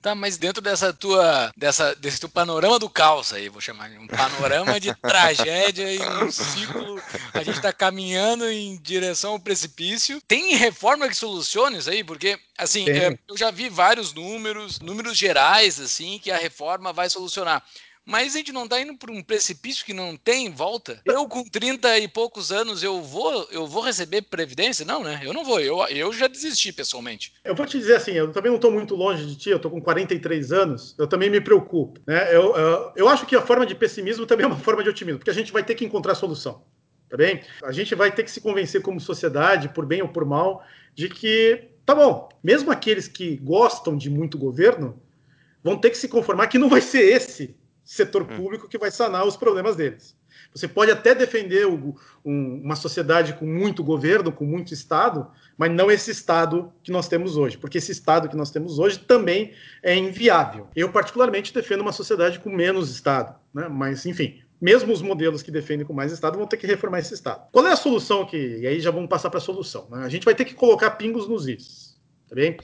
Tá, mas dentro dessa tua, dessa, desse teu panorama do caos aí, vou chamar de um panorama de tragédia e um ciclo, a gente está caminhando em direção ao precipício. Tem reforma que solucione isso aí? Porque, assim, é, eu já vi vários números, números gerais, assim, que a reforma vai solucionar. Mas a gente não está indo para um precipício que não tem volta. Eu com 30 e poucos anos eu vou eu vou receber previdência? Não, né? Eu não vou. Eu, eu já desisti pessoalmente. Eu vou te dizer assim, eu também não estou muito longe de ti. Eu estou com 43 anos. Eu também me preocupo. Né? Eu, eu, eu acho que a forma de pessimismo também é uma forma de otimismo, porque a gente vai ter que encontrar solução. Tá bem? A gente vai ter que se convencer como sociedade, por bem ou por mal, de que tá bom. Mesmo aqueles que gostam de muito governo vão ter que se conformar que não vai ser esse setor hum. público que vai sanar os problemas deles. Você pode até defender o, um, uma sociedade com muito governo, com muito Estado, mas não esse Estado que nós temos hoje, porque esse Estado que nós temos hoje também é inviável. Eu, particularmente, defendo uma sociedade com menos Estado, né? mas, enfim, mesmo os modelos que defendem com mais Estado vão ter que reformar esse Estado. Qual é a solução que. E aí já vamos passar para a solução. Né? A gente vai ter que colocar pingos nos is. Tá bem?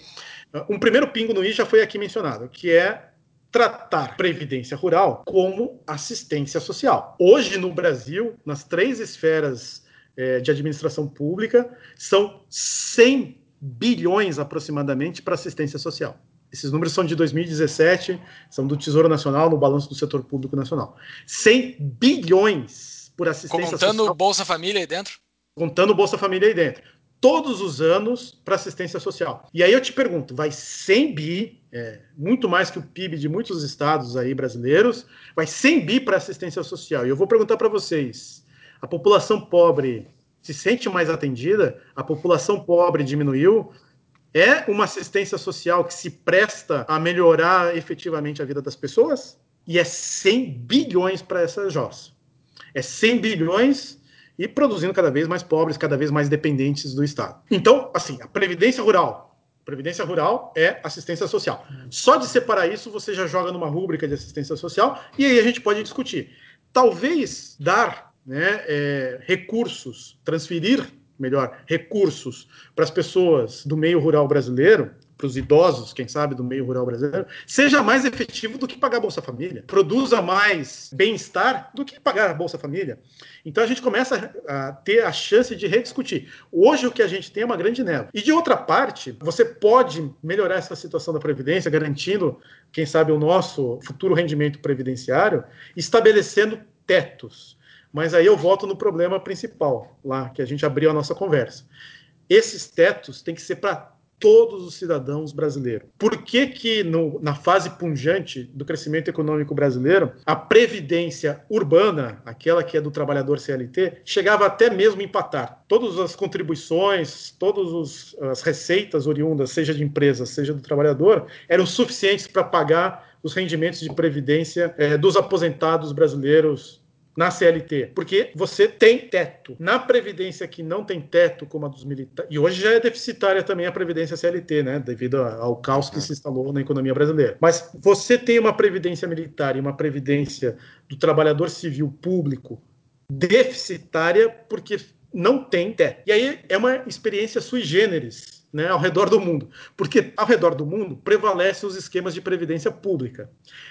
Um primeiro pingo no i já foi aqui mencionado, que é tratar previdência rural como assistência social. Hoje, no Brasil, nas três esferas é, de administração pública, são 100 bilhões aproximadamente para assistência social. Esses números são de 2017, são do Tesouro Nacional, no balanço do setor público nacional. 100 bilhões por assistência Contando social. Contando Bolsa Família aí dentro? Contando Bolsa Família aí dentro. Todos os anos para assistência social. E aí eu te pergunto, vai 100 bi, é, muito mais que o PIB de muitos estados aí brasileiros, vai 100 bi para assistência social. E eu vou perguntar para vocês, a população pobre se sente mais atendida? A população pobre diminuiu? É uma assistência social que se presta a melhorar efetivamente a vida das pessoas? E é 100 bilhões para essa JOS. É 100 bilhões e produzindo cada vez mais pobres, cada vez mais dependentes do Estado. Então, assim, a previdência rural. Previdência rural é assistência social. Só de separar isso, você já joga numa rúbrica de assistência social e aí a gente pode discutir. Talvez dar né, é, recursos, transferir, melhor, recursos para as pessoas do meio rural brasileiro para os idosos, quem sabe, do meio rural brasileiro, seja mais efetivo do que pagar Bolsa Família, produza mais bem-estar do que pagar a Bolsa Família. Então a gente começa a ter a chance de rediscutir. Hoje o que a gente tem é uma grande neva. E de outra parte, você pode melhorar essa situação da Previdência, garantindo, quem sabe, o nosso futuro rendimento previdenciário, estabelecendo tetos. Mas aí eu volto no problema principal, lá que a gente abriu a nossa conversa. Esses tetos têm que ser para todos os cidadãos brasileiros. Por que, que no, na fase punjante do crescimento econômico brasileiro, a previdência urbana, aquela que é do trabalhador CLT, chegava até mesmo a empatar? Todas as contribuições, todas as receitas oriundas, seja de empresa, seja do trabalhador, eram suficientes para pagar os rendimentos de previdência eh, dos aposentados brasileiros na CLT, porque você tem teto. Na Previdência que não tem teto, como a dos militares, e hoje já é deficitária também a Previdência CLT, né, devido ao caos que se instalou na economia brasileira. Mas você tem uma Previdência militar e uma Previdência do trabalhador civil público deficitária porque não tem teto. E aí é uma experiência sui generis né, ao redor do mundo, porque ao redor do mundo prevalecem os esquemas de previdência pública.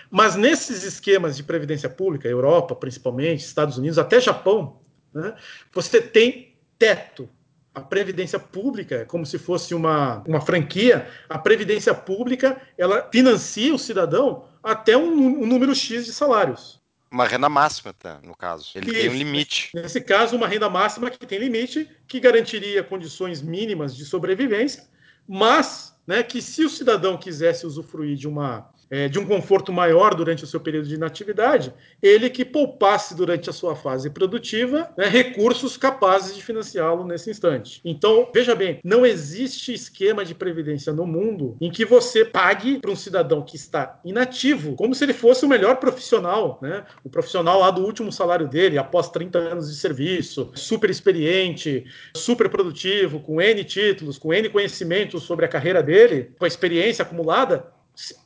Mas nesses esquemas de previdência pública, Europa principalmente, Estados Unidos, até Japão, né, você tem teto. A previdência pública, como se fosse uma, uma franquia, a previdência pública ela financia o cidadão até um, um número X de salários. Uma renda máxima, tá, no caso. Ele Isso. tem um limite. Nesse caso, uma renda máxima que tem limite, que garantiria condições mínimas de sobrevivência, mas né, que se o cidadão quisesse usufruir de uma é, de um conforto maior durante o seu período de inatividade, ele que poupasse durante a sua fase produtiva né, recursos capazes de financiá-lo nesse instante. Então, veja bem, não existe esquema de previdência no mundo em que você pague para um cidadão que está inativo, como se ele fosse o melhor profissional, né? o profissional lá do último salário dele, após 30 anos de serviço, super experiente, super produtivo, com N títulos, com N conhecimentos sobre a carreira dele, com a experiência acumulada,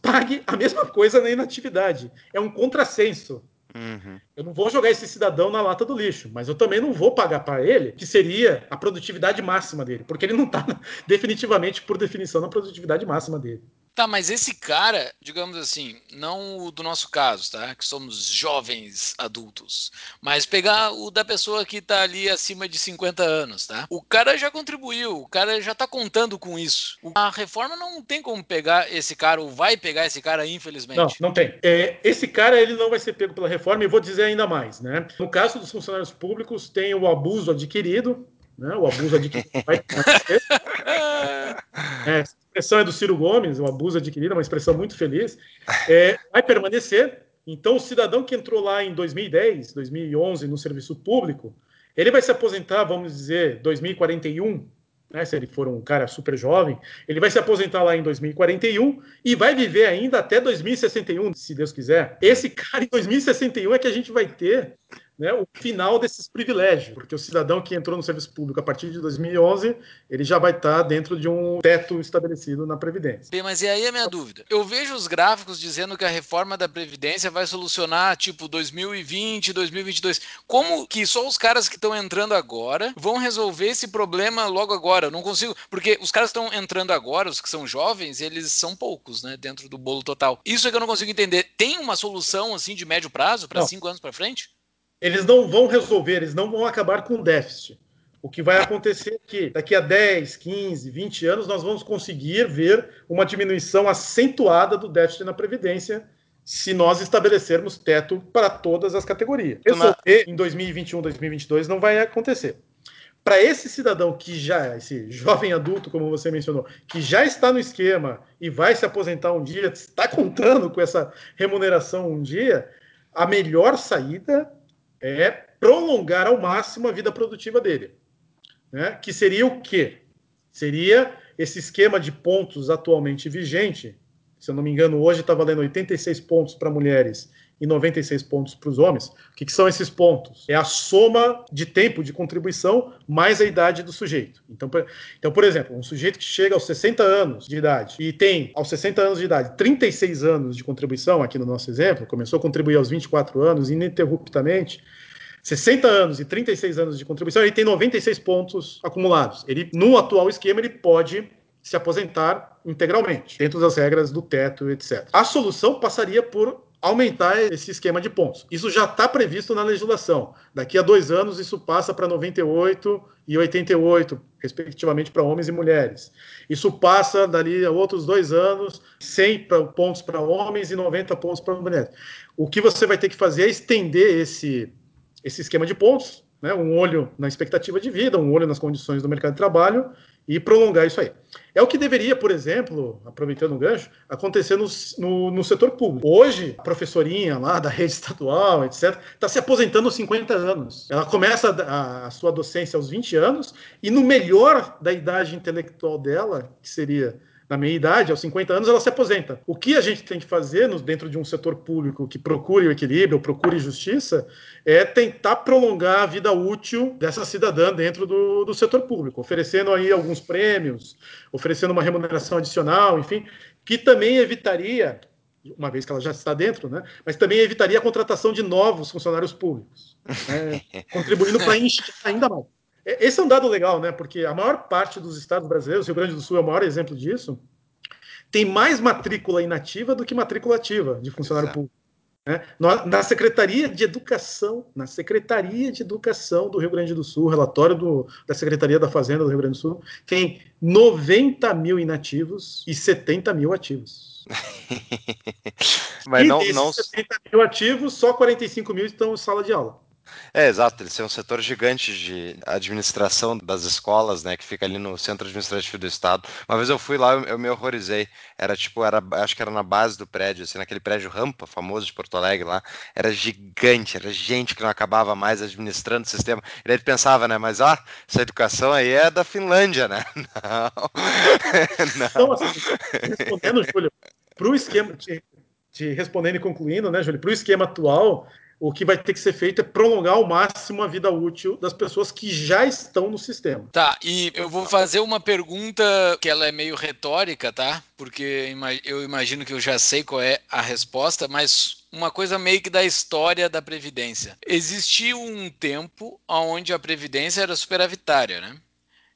pague a mesma coisa na inatividade. É um contrassenso. Uhum. Eu não vou jogar esse cidadão na lata do lixo, mas eu também não vou pagar para ele, que seria a produtividade máxima dele, porque ele não está definitivamente, por definição, na produtividade máxima dele. Tá, mas esse cara, digamos assim, não o do nosso caso, tá? Que somos jovens adultos, mas pegar o da pessoa que tá ali acima de 50 anos, tá? O cara já contribuiu, o cara já tá contando com isso. A reforma não tem como pegar esse cara, ou vai pegar esse cara, infelizmente. Não, não tem. É, esse cara, ele não vai ser pego pela reforma, e vou dizer ainda mais, né? No caso dos funcionários públicos, tem o abuso adquirido, né? O abuso adquirido é, expressão é do Ciro Gomes, o abuso adquirido, uma expressão muito feliz, é, vai permanecer. Então, o cidadão que entrou lá em 2010, 2011 no serviço público, ele vai se aposentar, vamos dizer, 2041, né, se ele for um cara super jovem, ele vai se aposentar lá em 2041 e vai viver ainda até 2061, se Deus quiser. Esse cara em 2061 é que a gente vai ter né, o final desses privilégios, porque o cidadão que entrou no serviço público a partir de 2011, ele já vai estar dentro de um teto estabelecido na Previdência. Bem, mas e aí a minha dúvida? Eu vejo os gráficos dizendo que a reforma da Previdência vai solucionar, tipo, 2020, 2022. Como que só os caras que estão entrando agora vão resolver esse problema logo agora? Eu não consigo, porque os caras que estão entrando agora, os que são jovens, eles são poucos, né, dentro do bolo total. Isso é que eu não consigo entender. Tem uma solução, assim, de médio prazo, para cinco anos para frente? Eles não vão resolver, eles não vão acabar com o déficit. O que vai acontecer é que daqui a 10, 15, 20 anos nós vamos conseguir ver uma diminuição acentuada do déficit na Previdência se nós estabelecermos teto para todas as categorias. Resolver em 2021, 2022 não vai acontecer. para esse cidadão que já, esse jovem adulto, como você mencionou, que já está no esquema e vai se aposentar um dia, está contando com essa remuneração um dia, a melhor saída é prolongar ao máximo a vida produtiva dele. Né? Que seria o quê? Seria esse esquema de pontos atualmente vigente, se eu não me engano, hoje está valendo 86 pontos para mulheres e 96 pontos para os homens. O que, que, são esses pontos? É a soma de tempo de contribuição mais a idade do sujeito. Então, por, então, por exemplo, um sujeito que chega aos 60 anos de idade e tem, aos 60 anos de idade, 36 anos de contribuição, aqui no nosso exemplo, começou a contribuir aos 24 anos ininterruptamente, 60 anos e 36 anos de contribuição, ele tem 96 pontos acumulados. Ele, no atual esquema, ele pode se aposentar integralmente, dentro das regras do teto, etc. A solução passaria por aumentar esse esquema de pontos. Isso já está previsto na legislação. Daqui a dois anos, isso passa para 98 e 88, respectivamente, para homens e mulheres. Isso passa dali a outros dois anos, 100 pontos para homens e 90 pontos para mulheres. O que você vai ter que fazer é estender esse, esse esquema de pontos, né? um olho na expectativa de vida, um olho nas condições do mercado de trabalho e prolongar isso aí. É o que deveria, por exemplo, aproveitando o gancho, acontecer no, no, no setor público. Hoje, a professorinha lá da rede estadual, etc., está se aposentando aos 50 anos. Ela começa a, a sua docência aos 20 anos e, no melhor da idade intelectual dela, que seria na meia idade, aos 50 anos, ela se aposenta. O que a gente tem que fazer no, dentro de um setor público que procure o equilíbrio, procure justiça, é tentar prolongar a vida útil dessa cidadã dentro do, do setor público, oferecendo aí alguns prêmios, oferecendo uma remuneração adicional, enfim, que também evitaria uma vez que ela já está dentro, né? Mas também evitaria a contratação de novos funcionários públicos, né? contribuindo para encher ainda mais. É, esse é um dado legal, né? Porque a maior parte dos estados brasileiros, o Rio Grande do Sul é o maior exemplo disso, tem mais matrícula inativa do que matrícula ativa de funcionário Exato. público. Né? Na Secretaria de Educação, na Secretaria de Educação do Rio Grande do Sul, relatório do, da Secretaria da Fazenda do Rio Grande do Sul, tem 90 mil inativos e 70 mil ativos. Mas e não, desses não... 70 mil ativos, só 45 mil estão em sala de aula. É, exato, eles têm um setor gigante de administração das escolas, né, que fica ali no centro administrativo do estado. Uma vez eu fui lá, eu, eu me horrorizei. Era tipo, era, acho que era na base do prédio, assim, naquele prédio Rampa, famoso de Porto Alegre lá. Era gigante, era gente que não acabava mais administrando o sistema. E daí pensava, né, mas ah, essa educação aí é da Finlândia, né? Não. não. Então, assim, respondendo, Júlio, para o esquema, te, te respondendo e concluindo, né, Júlio, para o esquema atual, o que vai ter que ser feito é prolongar ao máximo a vida útil das pessoas que já estão no sistema. Tá, e eu vou fazer uma pergunta que ela é meio retórica, tá? Porque eu imagino que eu já sei qual é a resposta, mas uma coisa meio que da história da Previdência. Existiu um tempo onde a Previdência era superavitária, né?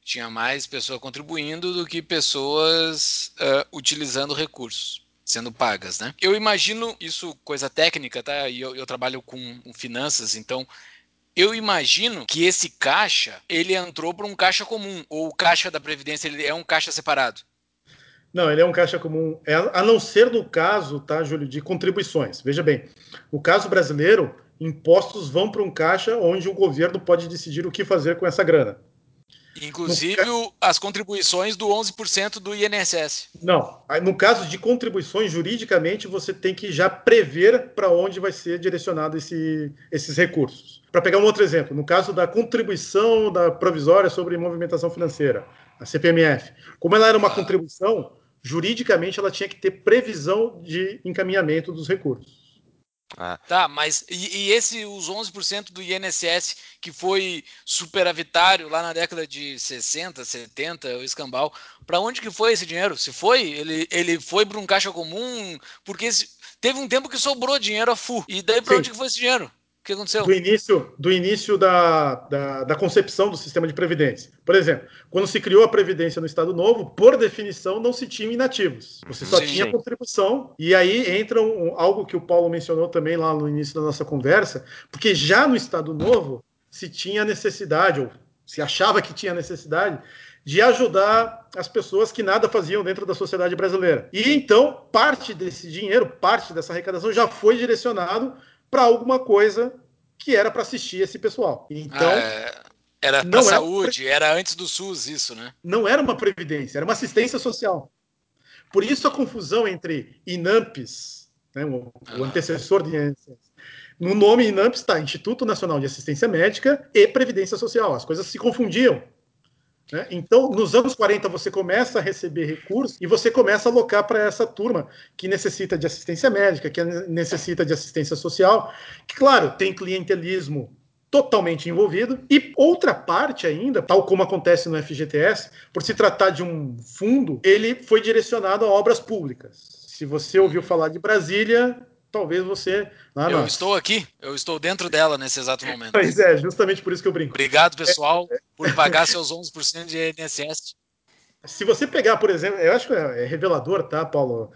Tinha mais pessoas contribuindo do que pessoas uh, utilizando recursos sendo pagas, né? Eu imagino isso coisa técnica, tá? E eu, eu trabalho com, com finanças, então eu imagino que esse caixa ele entrou para um caixa comum ou o caixa da previdência ele é um caixa separado. Não, ele é um caixa comum, é, a não ser no caso, tá, Júlio, de contribuições. Veja bem, no caso brasileiro, impostos vão para um caixa onde o governo pode decidir o que fazer com essa grana. Inclusive as contribuições do 11% do INSS. Não, no caso de contribuições, juridicamente, você tem que já prever para onde vai ser direcionado esse, esses recursos. Para pegar um outro exemplo, no caso da contribuição da provisória sobre movimentação financeira, a CPMF, como ela era uma ah. contribuição, juridicamente ela tinha que ter previsão de encaminhamento dos recursos. Ah. Tá, mas e, e, esse, os 11% do INSS que foi superavitário lá na década de 60, 70, o escambau, para onde que foi esse dinheiro? Se foi, ele, ele foi para um caixa comum, porque se, teve um tempo que sobrou dinheiro a FU, e daí para onde que foi esse dinheiro? O que aconteceu? Do início, do início da, da, da, concepção do sistema de previdência. Por exemplo, quando se criou a Previdência no Estado Novo, por definição, não se tinha inativos. Você só sim, tinha sim. contribuição. E aí entra um, algo que o Paulo mencionou também lá no início da nossa conversa, porque já no Estado Novo se tinha necessidade, ou se achava que tinha necessidade, de ajudar as pessoas que nada faziam dentro da sociedade brasileira. E então, parte desse dinheiro, parte dessa arrecadação já foi direcionado para alguma coisa que era para assistir esse pessoal. Então. É, Era para saúde, era antes do SUS isso, né? Não era uma previdência, era uma assistência social. Por isso a confusão entre INAMPS, né, o, ah. o antecessor de INSS, no nome INAMPS está Instituto Nacional de Assistência Médica e Previdência Social. As coisas se confundiam. Né? Então, nos anos 40, você começa a receber recursos e você começa a alocar para essa turma que necessita de assistência médica, que necessita de assistência social, que, claro, tem clientelismo totalmente envolvido. E outra parte ainda, tal como acontece no FGTS, por se tratar de um fundo, ele foi direcionado a obras públicas. Se você ouviu falar de Brasília, talvez você. Ah, eu estou aqui, eu estou dentro dela nesse exato momento. Pois é, justamente por isso que eu brinco. Obrigado, pessoal, é, por pagar seus 11% de INSS. Se você pegar, por exemplo, eu acho que é revelador, tá, Paulo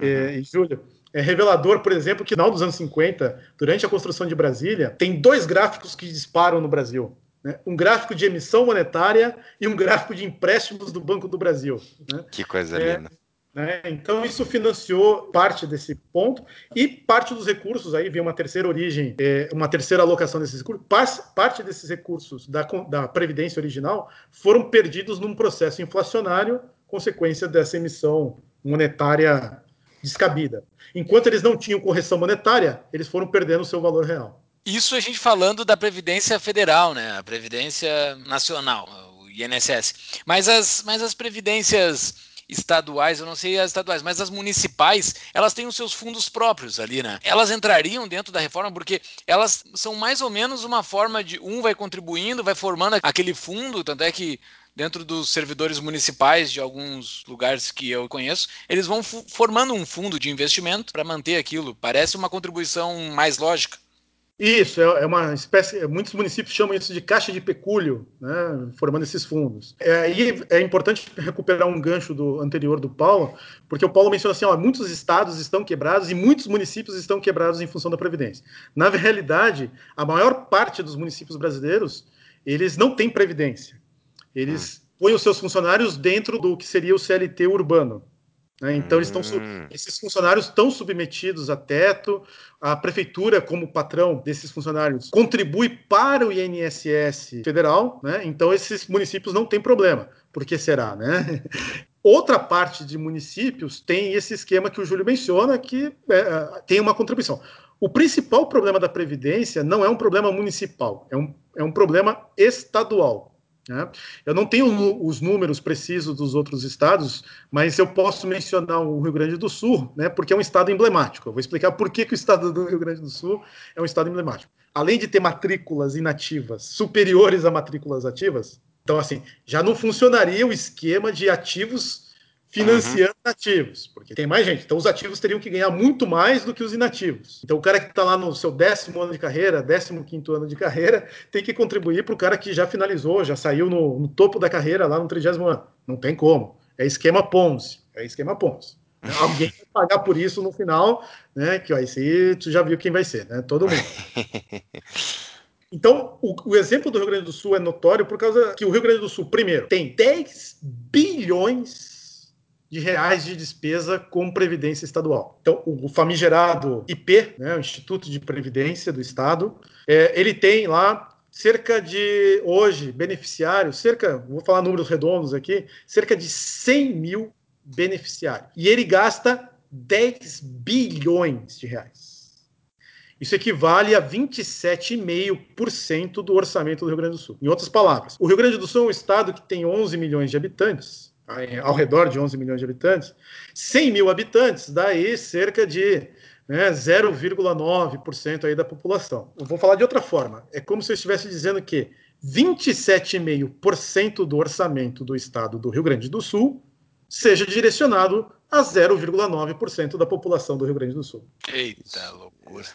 uhum. e, e Júlio? É revelador, por exemplo, que no final dos anos 50, durante a construção de Brasília, tem dois gráficos que disparam no Brasil. Né? Um gráfico de emissão monetária e um gráfico de empréstimos do Banco do Brasil. Né? Que coisa é, linda. Né? Então, isso financiou parte desse ponto e parte dos recursos, aí vem uma terceira origem, é, uma terceira alocação desses recursos, parte desses recursos da, da Previdência original foram perdidos num processo inflacionário, consequência dessa emissão monetária descabida. Enquanto eles não tinham correção monetária, eles foram perdendo o seu valor real. Isso a gente falando da Previdência Federal, né? A Previdência Nacional, o INSS. Mas as, mas as previdências estaduais, eu não sei as estaduais, mas as municipais, elas têm os seus fundos próprios ali, né? Elas entrariam dentro da reforma porque elas são mais ou menos uma forma de um vai contribuindo, vai formando aquele fundo, tanto é que dentro dos servidores municipais de alguns lugares que eu conheço, eles vão formando um fundo de investimento para manter aquilo. Parece uma contribuição mais lógica. Isso, é, é uma espécie. Muitos municípios chamam isso de caixa de pecúlio, né, formando esses fundos. É, e é importante recuperar um gancho do anterior do Paulo, porque o Paulo menciona assim: ó, muitos estados estão quebrados e muitos municípios estão quebrados em função da Previdência. Na realidade, a maior parte dos municípios brasileiros eles não têm Previdência. Eles hum. põem os seus funcionários dentro do que seria o CLT urbano. Né? Então, eles estão, hum. esses funcionários estão submetidos a teto, a prefeitura, como patrão desses funcionários, contribui para o INSS federal, né? então esses municípios não têm problema. Por que será? Né? Outra parte de municípios tem esse esquema que o Júlio menciona, que é, tem uma contribuição. O principal problema da Previdência não é um problema municipal, é um, é um problema estadual. Né? Eu não tenho os números precisos dos outros estados, mas eu posso mencionar o Rio Grande do Sul, né, porque é um estado emblemático. Eu vou explicar por que, que o estado do Rio Grande do Sul é um estado emblemático. Além de ter matrículas inativas superiores a matrículas ativas, então, assim, já não funcionaria o esquema de ativos financiando uhum. ativos, porque tem mais gente. Então, os ativos teriam que ganhar muito mais do que os inativos. Então, o cara que está lá no seu décimo ano de carreira, décimo quinto ano de carreira, tem que contribuir para o cara que já finalizou, já saiu no, no, topo da carreira lá no trigésimo ano. Não tem como. É esquema Ponzi. É esquema Ponzi. Alguém vai pagar por isso no final, né? Que aí se tu já viu quem vai ser, né? Todo mundo. Então, o, o, exemplo do Rio Grande do Sul é notório por causa que o Rio Grande do Sul, primeiro, tem 10 bilhões de reais de despesa com previdência estadual. Então, o famigerado IP, né, o Instituto de Previdência do Estado, é, ele tem lá cerca de, hoje, beneficiários, cerca, vou falar números redondos aqui, cerca de 100 mil beneficiários. E ele gasta 10 bilhões de reais. Isso equivale a 27,5% do orçamento do Rio Grande do Sul. Em outras palavras, o Rio Grande do Sul é um estado que tem 11 milhões de habitantes, ao redor de 11 milhões de habitantes, 100 mil habitantes, daí cerca de né, 0,9% aí da população. Eu vou falar de outra forma. É como se eu estivesse dizendo que 27,5% do orçamento do estado do Rio Grande do Sul seja direcionado a 0,9% da população do Rio Grande do Sul. Eita loucura.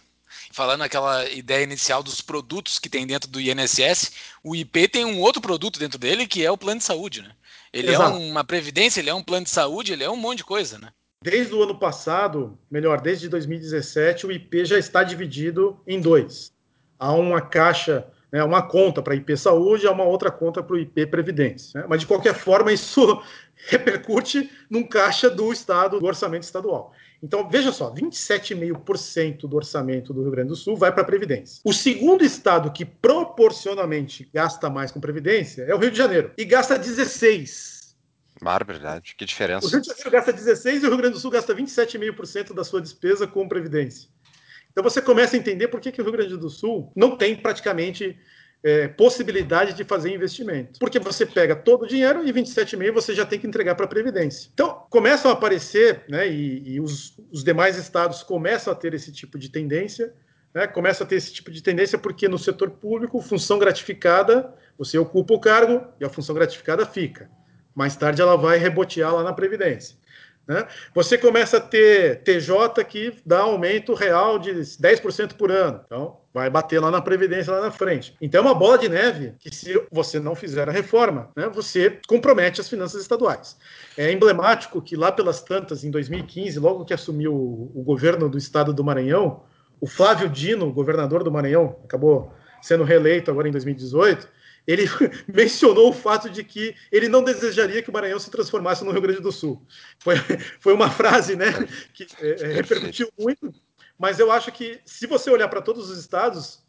Falando aquela ideia inicial dos produtos que tem dentro do INSS, o IP tem um outro produto dentro dele que é o plano de saúde, né? Ele é Exato. é uma previdência, ele é um plano de saúde, ele é um monte de coisa, né? Desde o ano passado, melhor, desde 2017, o IP já está dividido em dois. Há uma caixa, né, uma conta para IP Saúde e há uma outra conta para o IP Previdência. Né? Mas, de qualquer forma, isso repercute num caixa do Estado, do orçamento estadual. Então, veja só, 27,5% do orçamento do Rio Grande do Sul vai para a Previdência. O segundo estado que proporcionalmente gasta mais com Previdência é o Rio de Janeiro, e gasta 16%. Barbaridade, que diferença. O Rio de Janeiro gasta 16% e o Rio Grande do Sul gasta 27,5% da sua despesa com Previdência. Então você começa a entender por que, que o Rio Grande do Sul não tem praticamente é, possibilidade de fazer investimento. Porque você pega todo o dinheiro e 27,5 você já tem que entregar para a Previdência. Então, começam a aparecer, né, e, e os, os, demais estados começam a ter esse tipo de tendência, né, começa a ter esse tipo de tendência porque no setor público, função gratificada, você ocupa o cargo e a função gratificada fica. Mais tarde ela vai rebotear lá na Previdência. Né? Você começa a ter TJ que dá aumento real de 10% por ano. Então, vai bater lá na Previdência lá na frente. Então, é uma bola de neve que, se você não fizer a reforma, né, você compromete as finanças estaduais. É emblemático que lá pelas tantas, em 2015, logo que assumiu o governo do estado do Maranhão, o Flávio Dino, governador do Maranhão, acabou sendo reeleito agora em 2018, ele mencionou o fato de que ele não desejaria que o Maranhão se transformasse no Rio Grande do Sul. Foi, foi uma frase né, que é, é repercutiu muito, mas eu acho que se você olhar para todos os estados,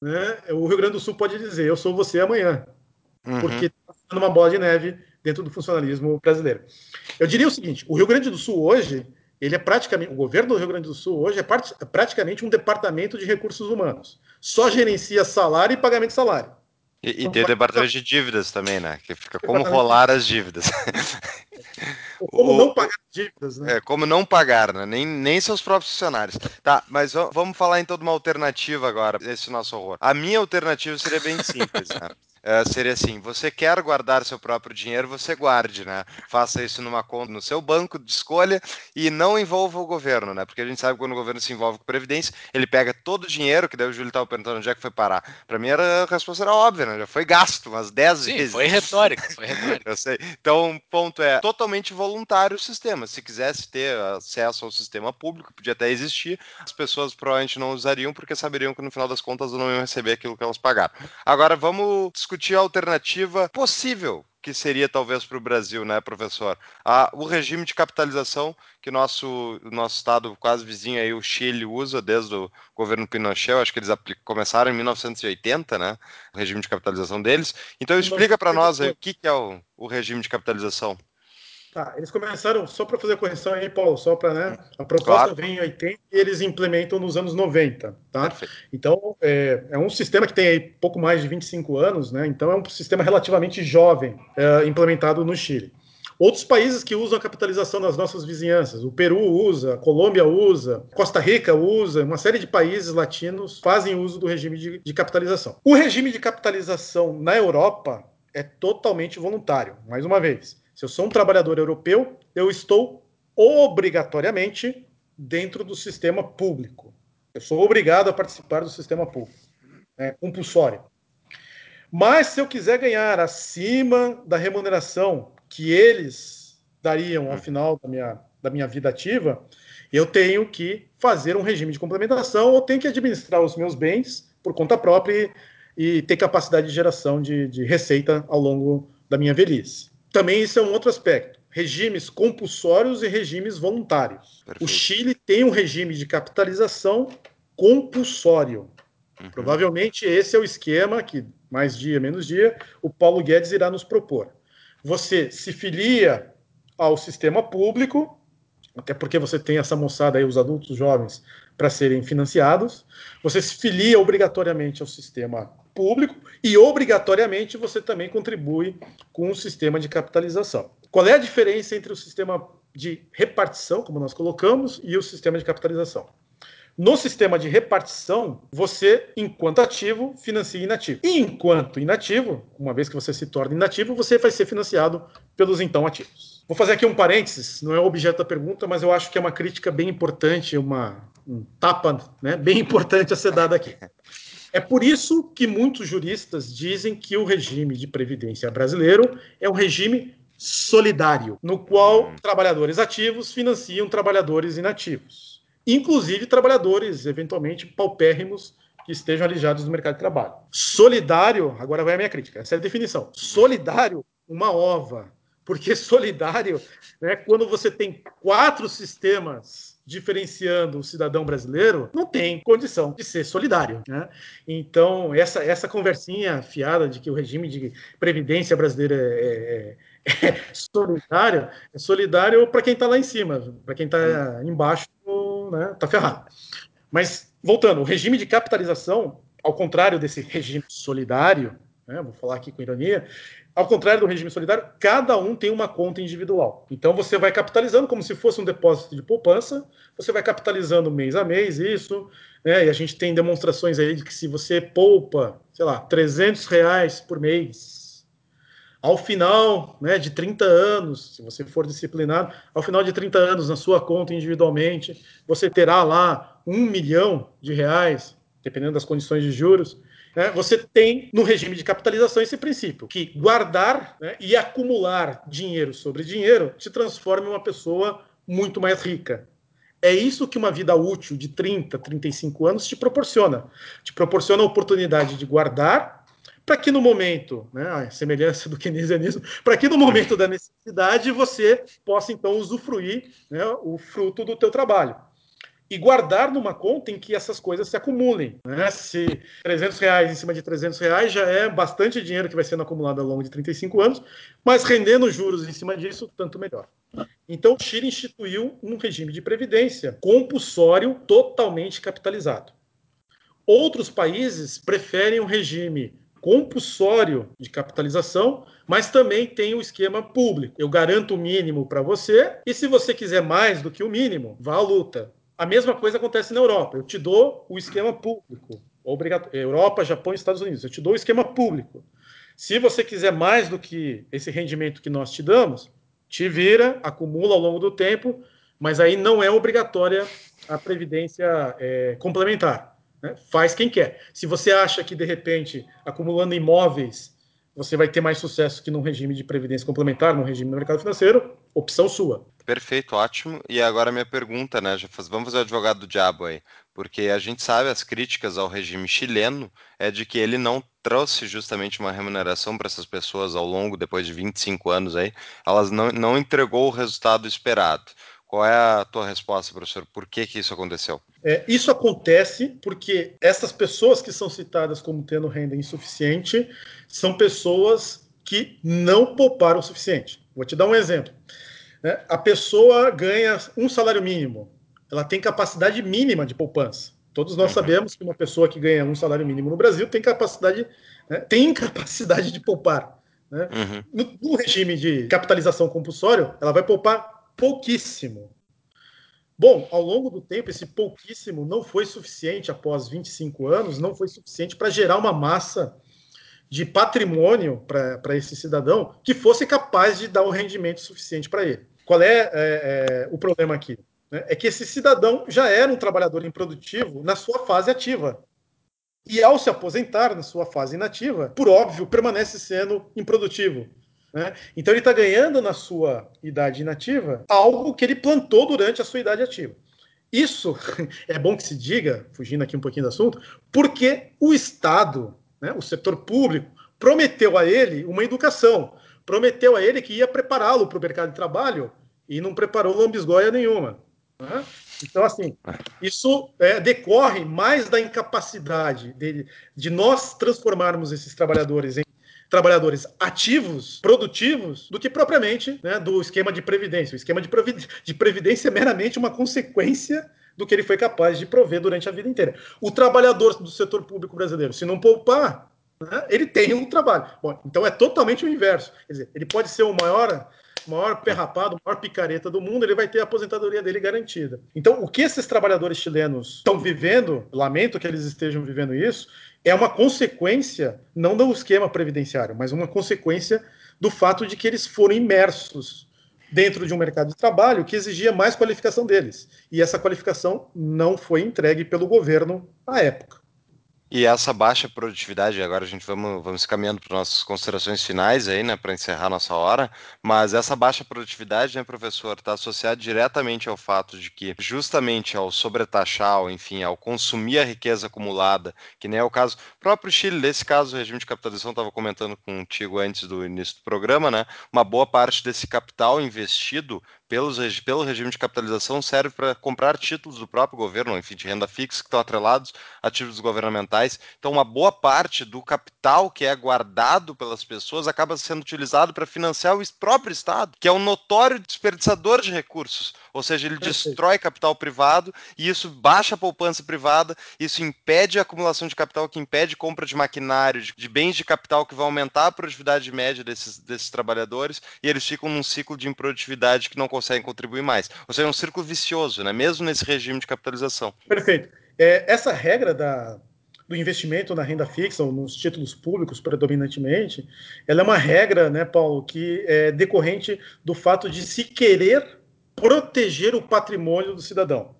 né, o Rio Grande do Sul pode dizer: eu sou você amanhã, uhum. porque está sendo uma bola de neve dentro do funcionalismo brasileiro. Eu diria o seguinte: o Rio Grande do Sul hoje ele é praticamente, o governo do Rio Grande do Sul hoje é, part, é praticamente um departamento de recursos humanos. Só gerencia salário e pagamento de salário. E, e tem o departamento de dívidas também, né? Que fica como rolar as dívidas. Como não pagar dívidas, né? É, como não pagar, né? Nem, nem seus próprios funcionários. Tá, mas vamos falar então de uma alternativa agora, esse nosso horror. A minha alternativa seria bem simples, né? Uh, seria assim: você quer guardar seu próprio dinheiro, você guarde, né? Faça isso numa conta no seu banco de escolha e não envolva o governo, né? Porque a gente sabe que quando o governo se envolve com previdência, ele pega todo o dinheiro, que daí o Júlio estava perguntando onde é que foi parar. Para mim era, a resposta era óbvia, né? Já foi gasto umas 10 Sim, vezes. Foi retórica, foi retórica. Eu sei. Então, o ponto é totalmente voluntário o sistema. Se quisesse ter acesso ao sistema público, podia até existir, as pessoas provavelmente não usariam porque saberiam que no final das contas não iam receber aquilo que elas pagaram. Agora vamos discutir discutir a alternativa possível que seria talvez para o Brasil, né, professor? Ah, o regime de capitalização que nosso nosso estado quase vizinho aí, o Chile, usa desde o governo Pinochet, acho que eles começaram em 1980, né, o regime de capitalização deles. Então explica para nós aí o que, que é o, o regime de capitalização. Tá, eles começaram, só para fazer a correção aí, Paulo, só para, né? A proposta claro. vem em 80 e eles implementam nos anos 90, tá? Perfeito. Então, é, é, um sistema que tem aí pouco mais de 25 anos, né? Então, é um sistema relativamente jovem é, implementado no Chile. Outros países que usam a capitalização nas nossas vizinhanças, o Peru usa, a Colômbia usa, Costa Rica usa, uma série de países latinos fazem uso do regime de, de capitalização. O regime de capitalização na Europa é totalmente voluntário, mais uma vez. Se eu sou um trabalhador europeu, eu estou obrigatoriamente dentro do sistema público. Eu sou obrigado a participar do sistema público. É compulsório. Mas se eu quiser ganhar acima da remuneração que eles dariam ao final da minha, da minha vida ativa, eu tenho que fazer um regime de complementação ou tenho que administrar os meus bens por conta própria e, e ter capacidade de geração de, de receita ao longo da minha velhice também isso é um outro aspecto. Regimes compulsórios e regimes voluntários. Perfeito. O Chile tem um regime de capitalização compulsório. Uhum. Provavelmente esse é o esquema que, mais dia, menos dia, o Paulo Guedes irá nos propor. Você se filia ao sistema público, até porque você tem essa moçada aí, os adultos jovens, para serem financiados. Você se filia obrigatoriamente ao sistema público e obrigatoriamente você também contribui com o sistema de capitalização. Qual é a diferença entre o sistema de repartição, como nós colocamos, e o sistema de capitalização? No sistema de repartição, você, enquanto ativo, financia inativo. E enquanto inativo, uma vez que você se torna inativo, você vai ser financiado pelos então ativos. Vou fazer aqui um parênteses, não é objeto da pergunta, mas eu acho que é uma crítica bem importante, uma, um tapa né, bem importante a ser dada aqui. É por isso que muitos juristas dizem que o regime de previdência brasileiro é um regime solidário, no qual hum. trabalhadores ativos financiam trabalhadores inativos, inclusive trabalhadores eventualmente paupérrimos que estejam alijados do mercado de trabalho. Solidário, agora vai a minha crítica, essa é a definição. Solidário, uma ova, porque solidário, né, quando você tem quatro sistemas diferenciando o cidadão brasileiro, não tem condição de ser solidário. Né? Então, essa, essa conversinha fiada de que o regime de previdência brasileira é, é, é solidário, é solidário para quem está lá em cima, para quem está embaixo, né, tá ferrado. Mas, voltando, o regime de capitalização, ao contrário desse regime solidário, né, vou falar aqui com ironia, ao contrário do regime solidário, cada um tem uma conta individual. Então você vai capitalizando como se fosse um depósito de poupança, você vai capitalizando mês a mês isso, né? E a gente tem demonstrações aí de que se você poupa, sei lá, 300 reais por mês, ao final né, de 30 anos, se você for disciplinado, ao final de 30 anos na sua conta individualmente, você terá lá um milhão de reais, dependendo das condições de juros, né, você tem no regime de capitalização esse princípio, que guardar né, e acumular dinheiro sobre dinheiro te transforma em uma pessoa muito mais rica. É isso que uma vida útil de 30, 35 anos te proporciona. Te proporciona a oportunidade de guardar para que no momento, né, a semelhança do keynesianismo, para que no momento da necessidade você possa então usufruir né, o fruto do teu trabalho e guardar numa conta em que essas coisas se acumulem. Né? Se 300 reais em cima de 300 reais já é bastante dinheiro que vai sendo acumulado ao longo de 35 anos, mas rendendo juros em cima disso, tanto melhor. Então, o Chile instituiu um regime de previdência compulsório totalmente capitalizado. Outros países preferem um regime compulsório de capitalização, mas também tem o esquema público. Eu garanto o mínimo para você, e se você quiser mais do que o mínimo, vá à luta. A mesma coisa acontece na Europa. Eu te dou o esquema público. Obrigatório. Europa, Japão e Estados Unidos. Eu te dou o esquema público. Se você quiser mais do que esse rendimento que nós te damos, te vira, acumula ao longo do tempo, mas aí não é obrigatória a previdência é, complementar. Né? Faz quem quer. Se você acha que, de repente, acumulando imóveis, você vai ter mais sucesso que num regime de previdência complementar, num regime do mercado financeiro, opção sua. Perfeito, ótimo. E agora minha pergunta, né? Já faz, vamos fazer o advogado do diabo aí. Porque a gente sabe as críticas ao regime chileno é de que ele não trouxe justamente uma remuneração para essas pessoas ao longo, depois de 25 anos aí, elas não, não entregou o resultado esperado. Qual é a tua resposta, professor? Por que, que isso aconteceu? É, isso acontece porque essas pessoas que são citadas como tendo renda insuficiente são pessoas que não pouparam o suficiente. Vou te dar um exemplo. Né? A pessoa ganha um salário mínimo, ela tem capacidade mínima de poupança. Todos nós uhum. sabemos que uma pessoa que ganha um salário mínimo no Brasil tem capacidade, né, tem capacidade de poupar. Né? Uhum. No, no, regime de capitalização compulsório, ela vai poupar pouquíssimo. Bom, ao longo do tempo, esse pouquíssimo não foi suficiente após 25 anos, não foi suficiente para gerar uma massa de patrimônio para esse cidadão que fosse capaz de dar um rendimento suficiente para ele. Qual é, é, é o problema aqui? Né? É que esse cidadão já era um trabalhador improdutivo na sua fase ativa. E ao se aposentar na sua fase inativa, por óbvio, permanece sendo improdutivo. Né? Então ele está ganhando na sua idade inativa algo que ele plantou durante a sua idade ativa. Isso é bom que se diga, fugindo aqui um pouquinho do assunto, porque o Estado, né, o setor público, prometeu a ele uma educação, prometeu a ele que ia prepará-lo para o mercado de trabalho e não preparou lambisgoia nenhuma. Né? Então, assim, isso é, decorre mais da incapacidade de, de nós transformarmos esses trabalhadores em trabalhadores ativos, produtivos, do que propriamente né, do esquema de previdência. O esquema de, de previdência é meramente uma consequência do que ele foi capaz de prover durante a vida inteira. O trabalhador do setor público brasileiro, se não poupar, né, ele tem um trabalho. Bom, então é totalmente o inverso. Quer dizer, ele pode ser o maior maior perrapado, maior picareta do mundo, ele vai ter a aposentadoria dele garantida. Então, o que esses trabalhadores chilenos estão vivendo, lamento que eles estejam vivendo isso, é uma consequência, não do esquema previdenciário, mas uma consequência do fato de que eles foram imersos dentro de um mercado de trabalho que exigia mais qualificação deles. E essa qualificação não foi entregue pelo governo à época. E essa baixa produtividade, agora a gente vamos, vamos caminhando para nossas considerações finais aí, né, para encerrar nossa hora, mas essa baixa produtividade, né, professor, está associada diretamente ao fato de que, justamente ao sobretaxar, enfim, ao consumir a riqueza acumulada, que nem é o caso, próprio Chile, nesse caso, o regime de capitalização, estava comentando contigo antes do início do programa, né, uma boa parte desse capital investido pelos, pelo regime de capitalização serve para comprar títulos do próprio governo, enfim, de renda fixa que estão atrelados a títulos governamentais. Então, uma boa parte do capital que é guardado pelas pessoas acaba sendo utilizado para financiar o próprio Estado, que é um notório desperdiçador de recursos. Ou seja, ele destrói capital privado e isso baixa a poupança privada, isso impede a acumulação de capital, que impede compra de maquinário, de, de bens de capital que vai aumentar a produtividade média desses, desses trabalhadores e eles ficam num ciclo de improdutividade que não consegue conseguem contribuir mais. Ou seja, é um círculo vicioso, né? mesmo nesse regime de capitalização. Perfeito. É, essa regra da, do investimento na renda fixa ou nos títulos públicos predominantemente, ela é uma regra, né, Paulo, que é decorrente do fato de se querer proteger o patrimônio do cidadão.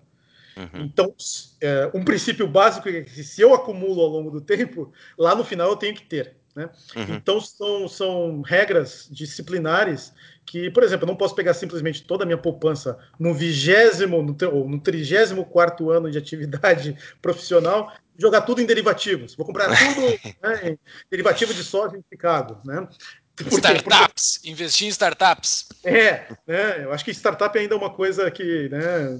Uhum. Então, é, um princípio básico é que se eu acumulo ao longo do tempo, lá no final eu tenho que ter. Né? Uhum. Então, são, são regras disciplinares que, por exemplo, eu não posso pegar simplesmente toda a minha poupança no vigésimo ou no trigésimo quarto ano de atividade profissional jogar tudo em derivativos. Vou comprar tudo né, em derivativo de soja em Chicago. Né? Startups, Porque... investir em startups. É, né, eu acho que startup ainda é uma coisa que né,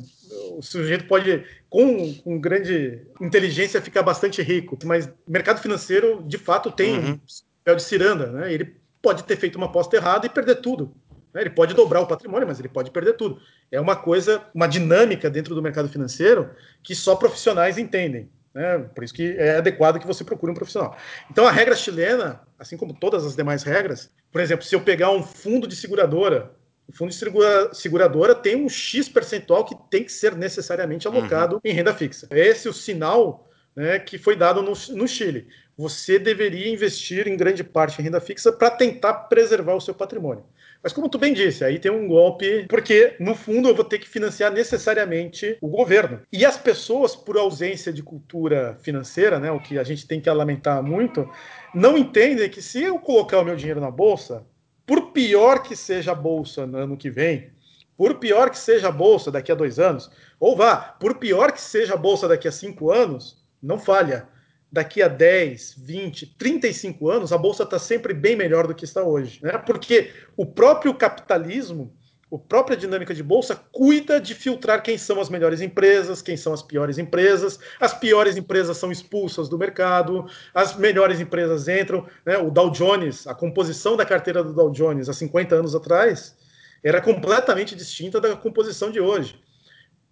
o sujeito pode, com, com grande inteligência, ficar bastante rico. Mas mercado financeiro, de fato, tem uhum. um papel de ciranda. Né, ele pode ter feito uma aposta errada e perder tudo. Né, ele pode dobrar o patrimônio, mas ele pode perder tudo. É uma coisa, uma dinâmica dentro do mercado financeiro que só profissionais entendem. Né? Por isso que é adequado que você procure um profissional. Então, a regra chilena, assim como todas as demais regras, por exemplo, se eu pegar um fundo de seguradora, o fundo de seguradora tem um X percentual que tem que ser necessariamente alocado uhum. em renda fixa. Esse é o sinal né, que foi dado no, no Chile. Você deveria investir em grande parte em renda fixa para tentar preservar o seu patrimônio. Mas como tu bem disse, aí tem um golpe, porque no fundo eu vou ter que financiar necessariamente o governo. E as pessoas, por ausência de cultura financeira, né, o que a gente tem que lamentar muito, não entendem que se eu colocar o meu dinheiro na bolsa, por pior que seja a bolsa no ano que vem, por pior que seja a bolsa daqui a dois anos, ou vá, por pior que seja a bolsa daqui a cinco anos, não falha daqui a 10, 20, 35 anos, a bolsa está sempre bem melhor do que está hoje. Né? Porque o próprio capitalismo, a própria dinâmica de bolsa, cuida de filtrar quem são as melhores empresas, quem são as piores empresas. As piores empresas são expulsas do mercado, as melhores empresas entram. Né? O Dow Jones, a composição da carteira do Dow Jones há 50 anos atrás, era completamente distinta da composição de hoje.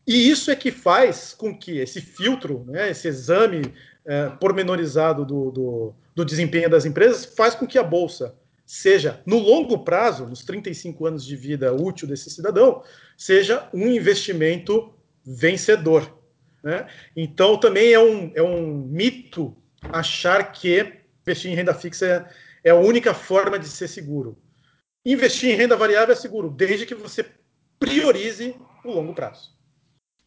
E isso é que faz com que esse filtro, né, esse exame é, pormenorizado do, do, do desempenho das empresas faz com que a bolsa seja, no longo prazo, nos 35 anos de vida útil desse cidadão, seja um investimento vencedor. Né? Então, também é um, é um mito achar que investir em renda fixa é, é a única forma de ser seguro. Investir em renda variável é seguro, desde que você priorize o longo prazo.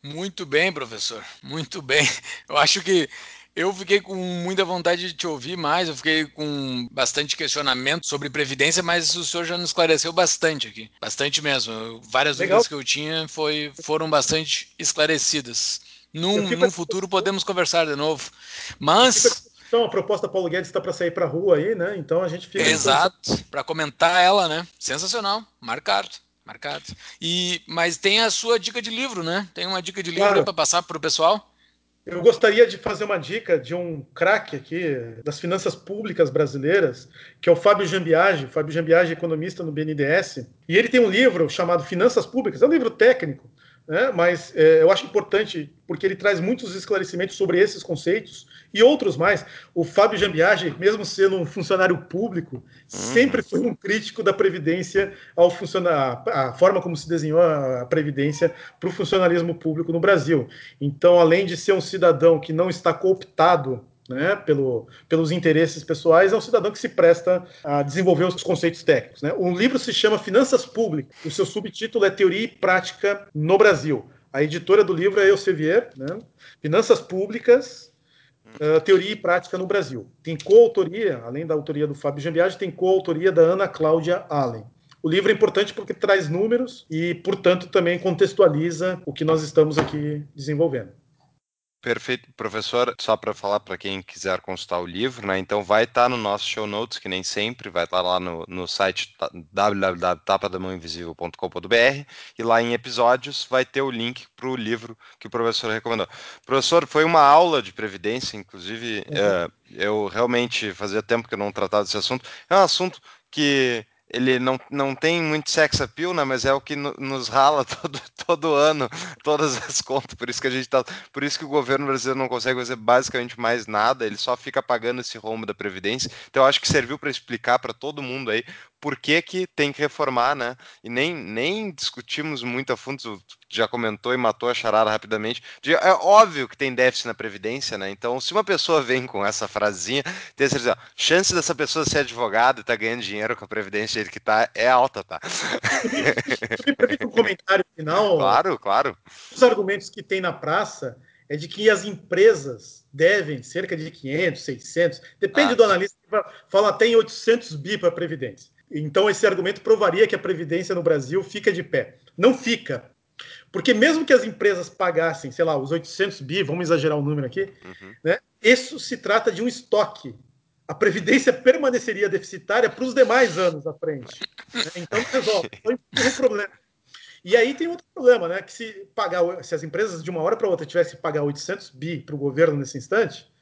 Muito bem, professor. Muito bem. Eu acho que eu fiquei com muita vontade de te ouvir mais, eu fiquei com bastante questionamento sobre previdência, mas o senhor já nos esclareceu bastante aqui, bastante mesmo. Várias Legal. dúvidas que eu tinha foi, foram bastante esclarecidas. Num, num futuro podemos conversar de novo. Mas. Então, a proposta Paulo Guedes está para sair para a rua aí, né? Então a gente fica. Exato, para comentar ela, né? Sensacional, marcado. Marcado. E, mas tem a sua dica de livro, né? Tem uma dica de livro claro. para passar para o pessoal? Eu gostaria de fazer uma dica de um craque aqui das finanças públicas brasileiras, que é o Fábio Jambiage. Fábio Jambiage é economista no BNDES. E ele tem um livro chamado Finanças Públicas, é um livro técnico, né? mas é, eu acho importante porque ele traz muitos esclarecimentos sobre esses conceitos e outros mais. O Fábio Jambiage, mesmo sendo um funcionário público, sempre foi um crítico da Previdência ao funcionar, a forma como se desenhou a Previdência para o funcionalismo público no Brasil. Então, além de ser um cidadão que não está cooptado né, pelo, pelos interesses pessoais, é um cidadão que se presta a desenvolver os conceitos técnicos. Né? O livro se chama Finanças Públicas, o seu subtítulo é Teoria e Prática no Brasil. A editora do livro é Elsevier, né? Finanças Públicas, uh, Teoria e Prática no Brasil. Tem coautoria, além da autoria do Fábio Jambiage, tem coautoria da Ana Cláudia Allen. O livro é importante porque traz números e, portanto, também contextualiza o que nós estamos aqui desenvolvendo. Perfeito, professor. Só para falar para quem quiser consultar o livro, né? Então vai estar tá no nosso show notes, que nem sempre, vai estar tá lá no, no site www.tapadamãoinvisível.com.br e lá em episódios vai ter o link para o livro que o professor recomendou. Professor, foi uma aula de previdência, inclusive uhum. é, eu realmente fazia tempo que eu não tratava desse assunto. É um assunto que ele não, não tem muito sex appeal, né? Mas é o que no, nos rala todo, todo ano, todas as contas. Por isso que a gente tá. Por isso que o governo brasileiro não consegue fazer basicamente mais nada, ele só fica pagando esse rombo da Previdência. Então acho que serviu para explicar para todo mundo aí por que, que tem que reformar, né? E nem, nem discutimos muito a fundo, já comentou e matou a charada rapidamente. É óbvio que tem déficit na Previdência, né? Então, se uma pessoa vem com essa frasinha, tem certeza, chance dessa pessoa ser advogado e tá ganhando dinheiro com a Previdência ele que tá é alta, tá? Um comentário final. Claro, claro. Os argumentos que tem na praça é de que as empresas devem cerca de 500, 600, depende ah, do analista, fala até em 800 bi para a Previdência. Então, esse argumento provaria que a Previdência no Brasil fica de pé. Não fica. Porque mesmo que as empresas pagassem, sei lá, os 800 bi, vamos exagerar o número aqui, uhum. né, isso se trata de um estoque. A Previdência permaneceria deficitária para os demais anos à frente. Né? Então, resolve. Então, é um problema. E aí tem outro problema, né? Que se pagar, se as empresas de uma hora para outra tivessem que pagar 800 bi para o governo nesse instante,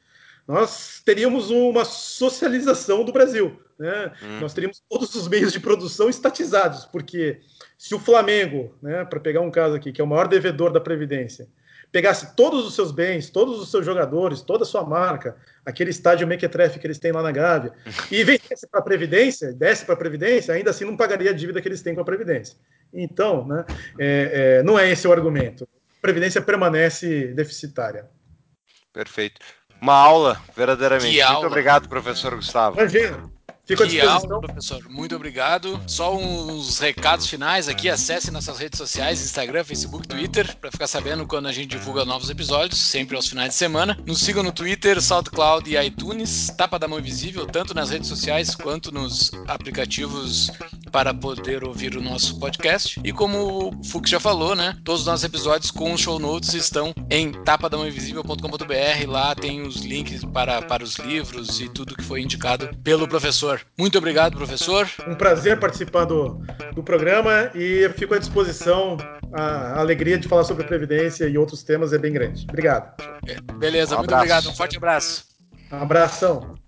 nós teríamos uma socialização do Brasil. Né? Hum. Nós teríamos todos os meios de produção estatizados, porque se o Flamengo, né, para pegar um caso aqui, que é o maior devedor da Previdência, pegasse todos os seus bens, todos os seus jogadores, toda a sua marca, aquele estádio Mequetrefe que eles têm lá na Gávea, e vendesse para a Previdência, desse para a Previdência, ainda assim não pagaria a dívida que eles têm com a Previdência. Então, né, é, é, não é esse o argumento. A Previdência permanece deficitária. Perfeito. Uma aula, verdadeiramente. Que Muito aula. obrigado, professor Gustavo. Imagina. Fico que aula, professor. Muito obrigado. Só uns recados finais aqui. Acesse nossas redes sociais, Instagram, Facebook, Twitter, para ficar sabendo quando a gente divulga novos episódios, sempre aos finais de semana. Nos sigam no Twitter, SoundCloud e iTunes, Tapa da Mão Invisível, tanto nas redes sociais quanto nos aplicativos para poder ouvir o nosso podcast. E como o Fux já falou, né? Todos os nossos episódios com show notes estão em tapadamãoinvisível.com.br. Lá tem os links para, para os livros e tudo que foi indicado pelo professor professor. Muito obrigado, professor. Um prazer participar do, do programa e fico à disposição. A alegria de falar sobre Previdência e outros temas é bem grande. Obrigado. Beleza, um muito obrigado. Um forte abraço. Um abração.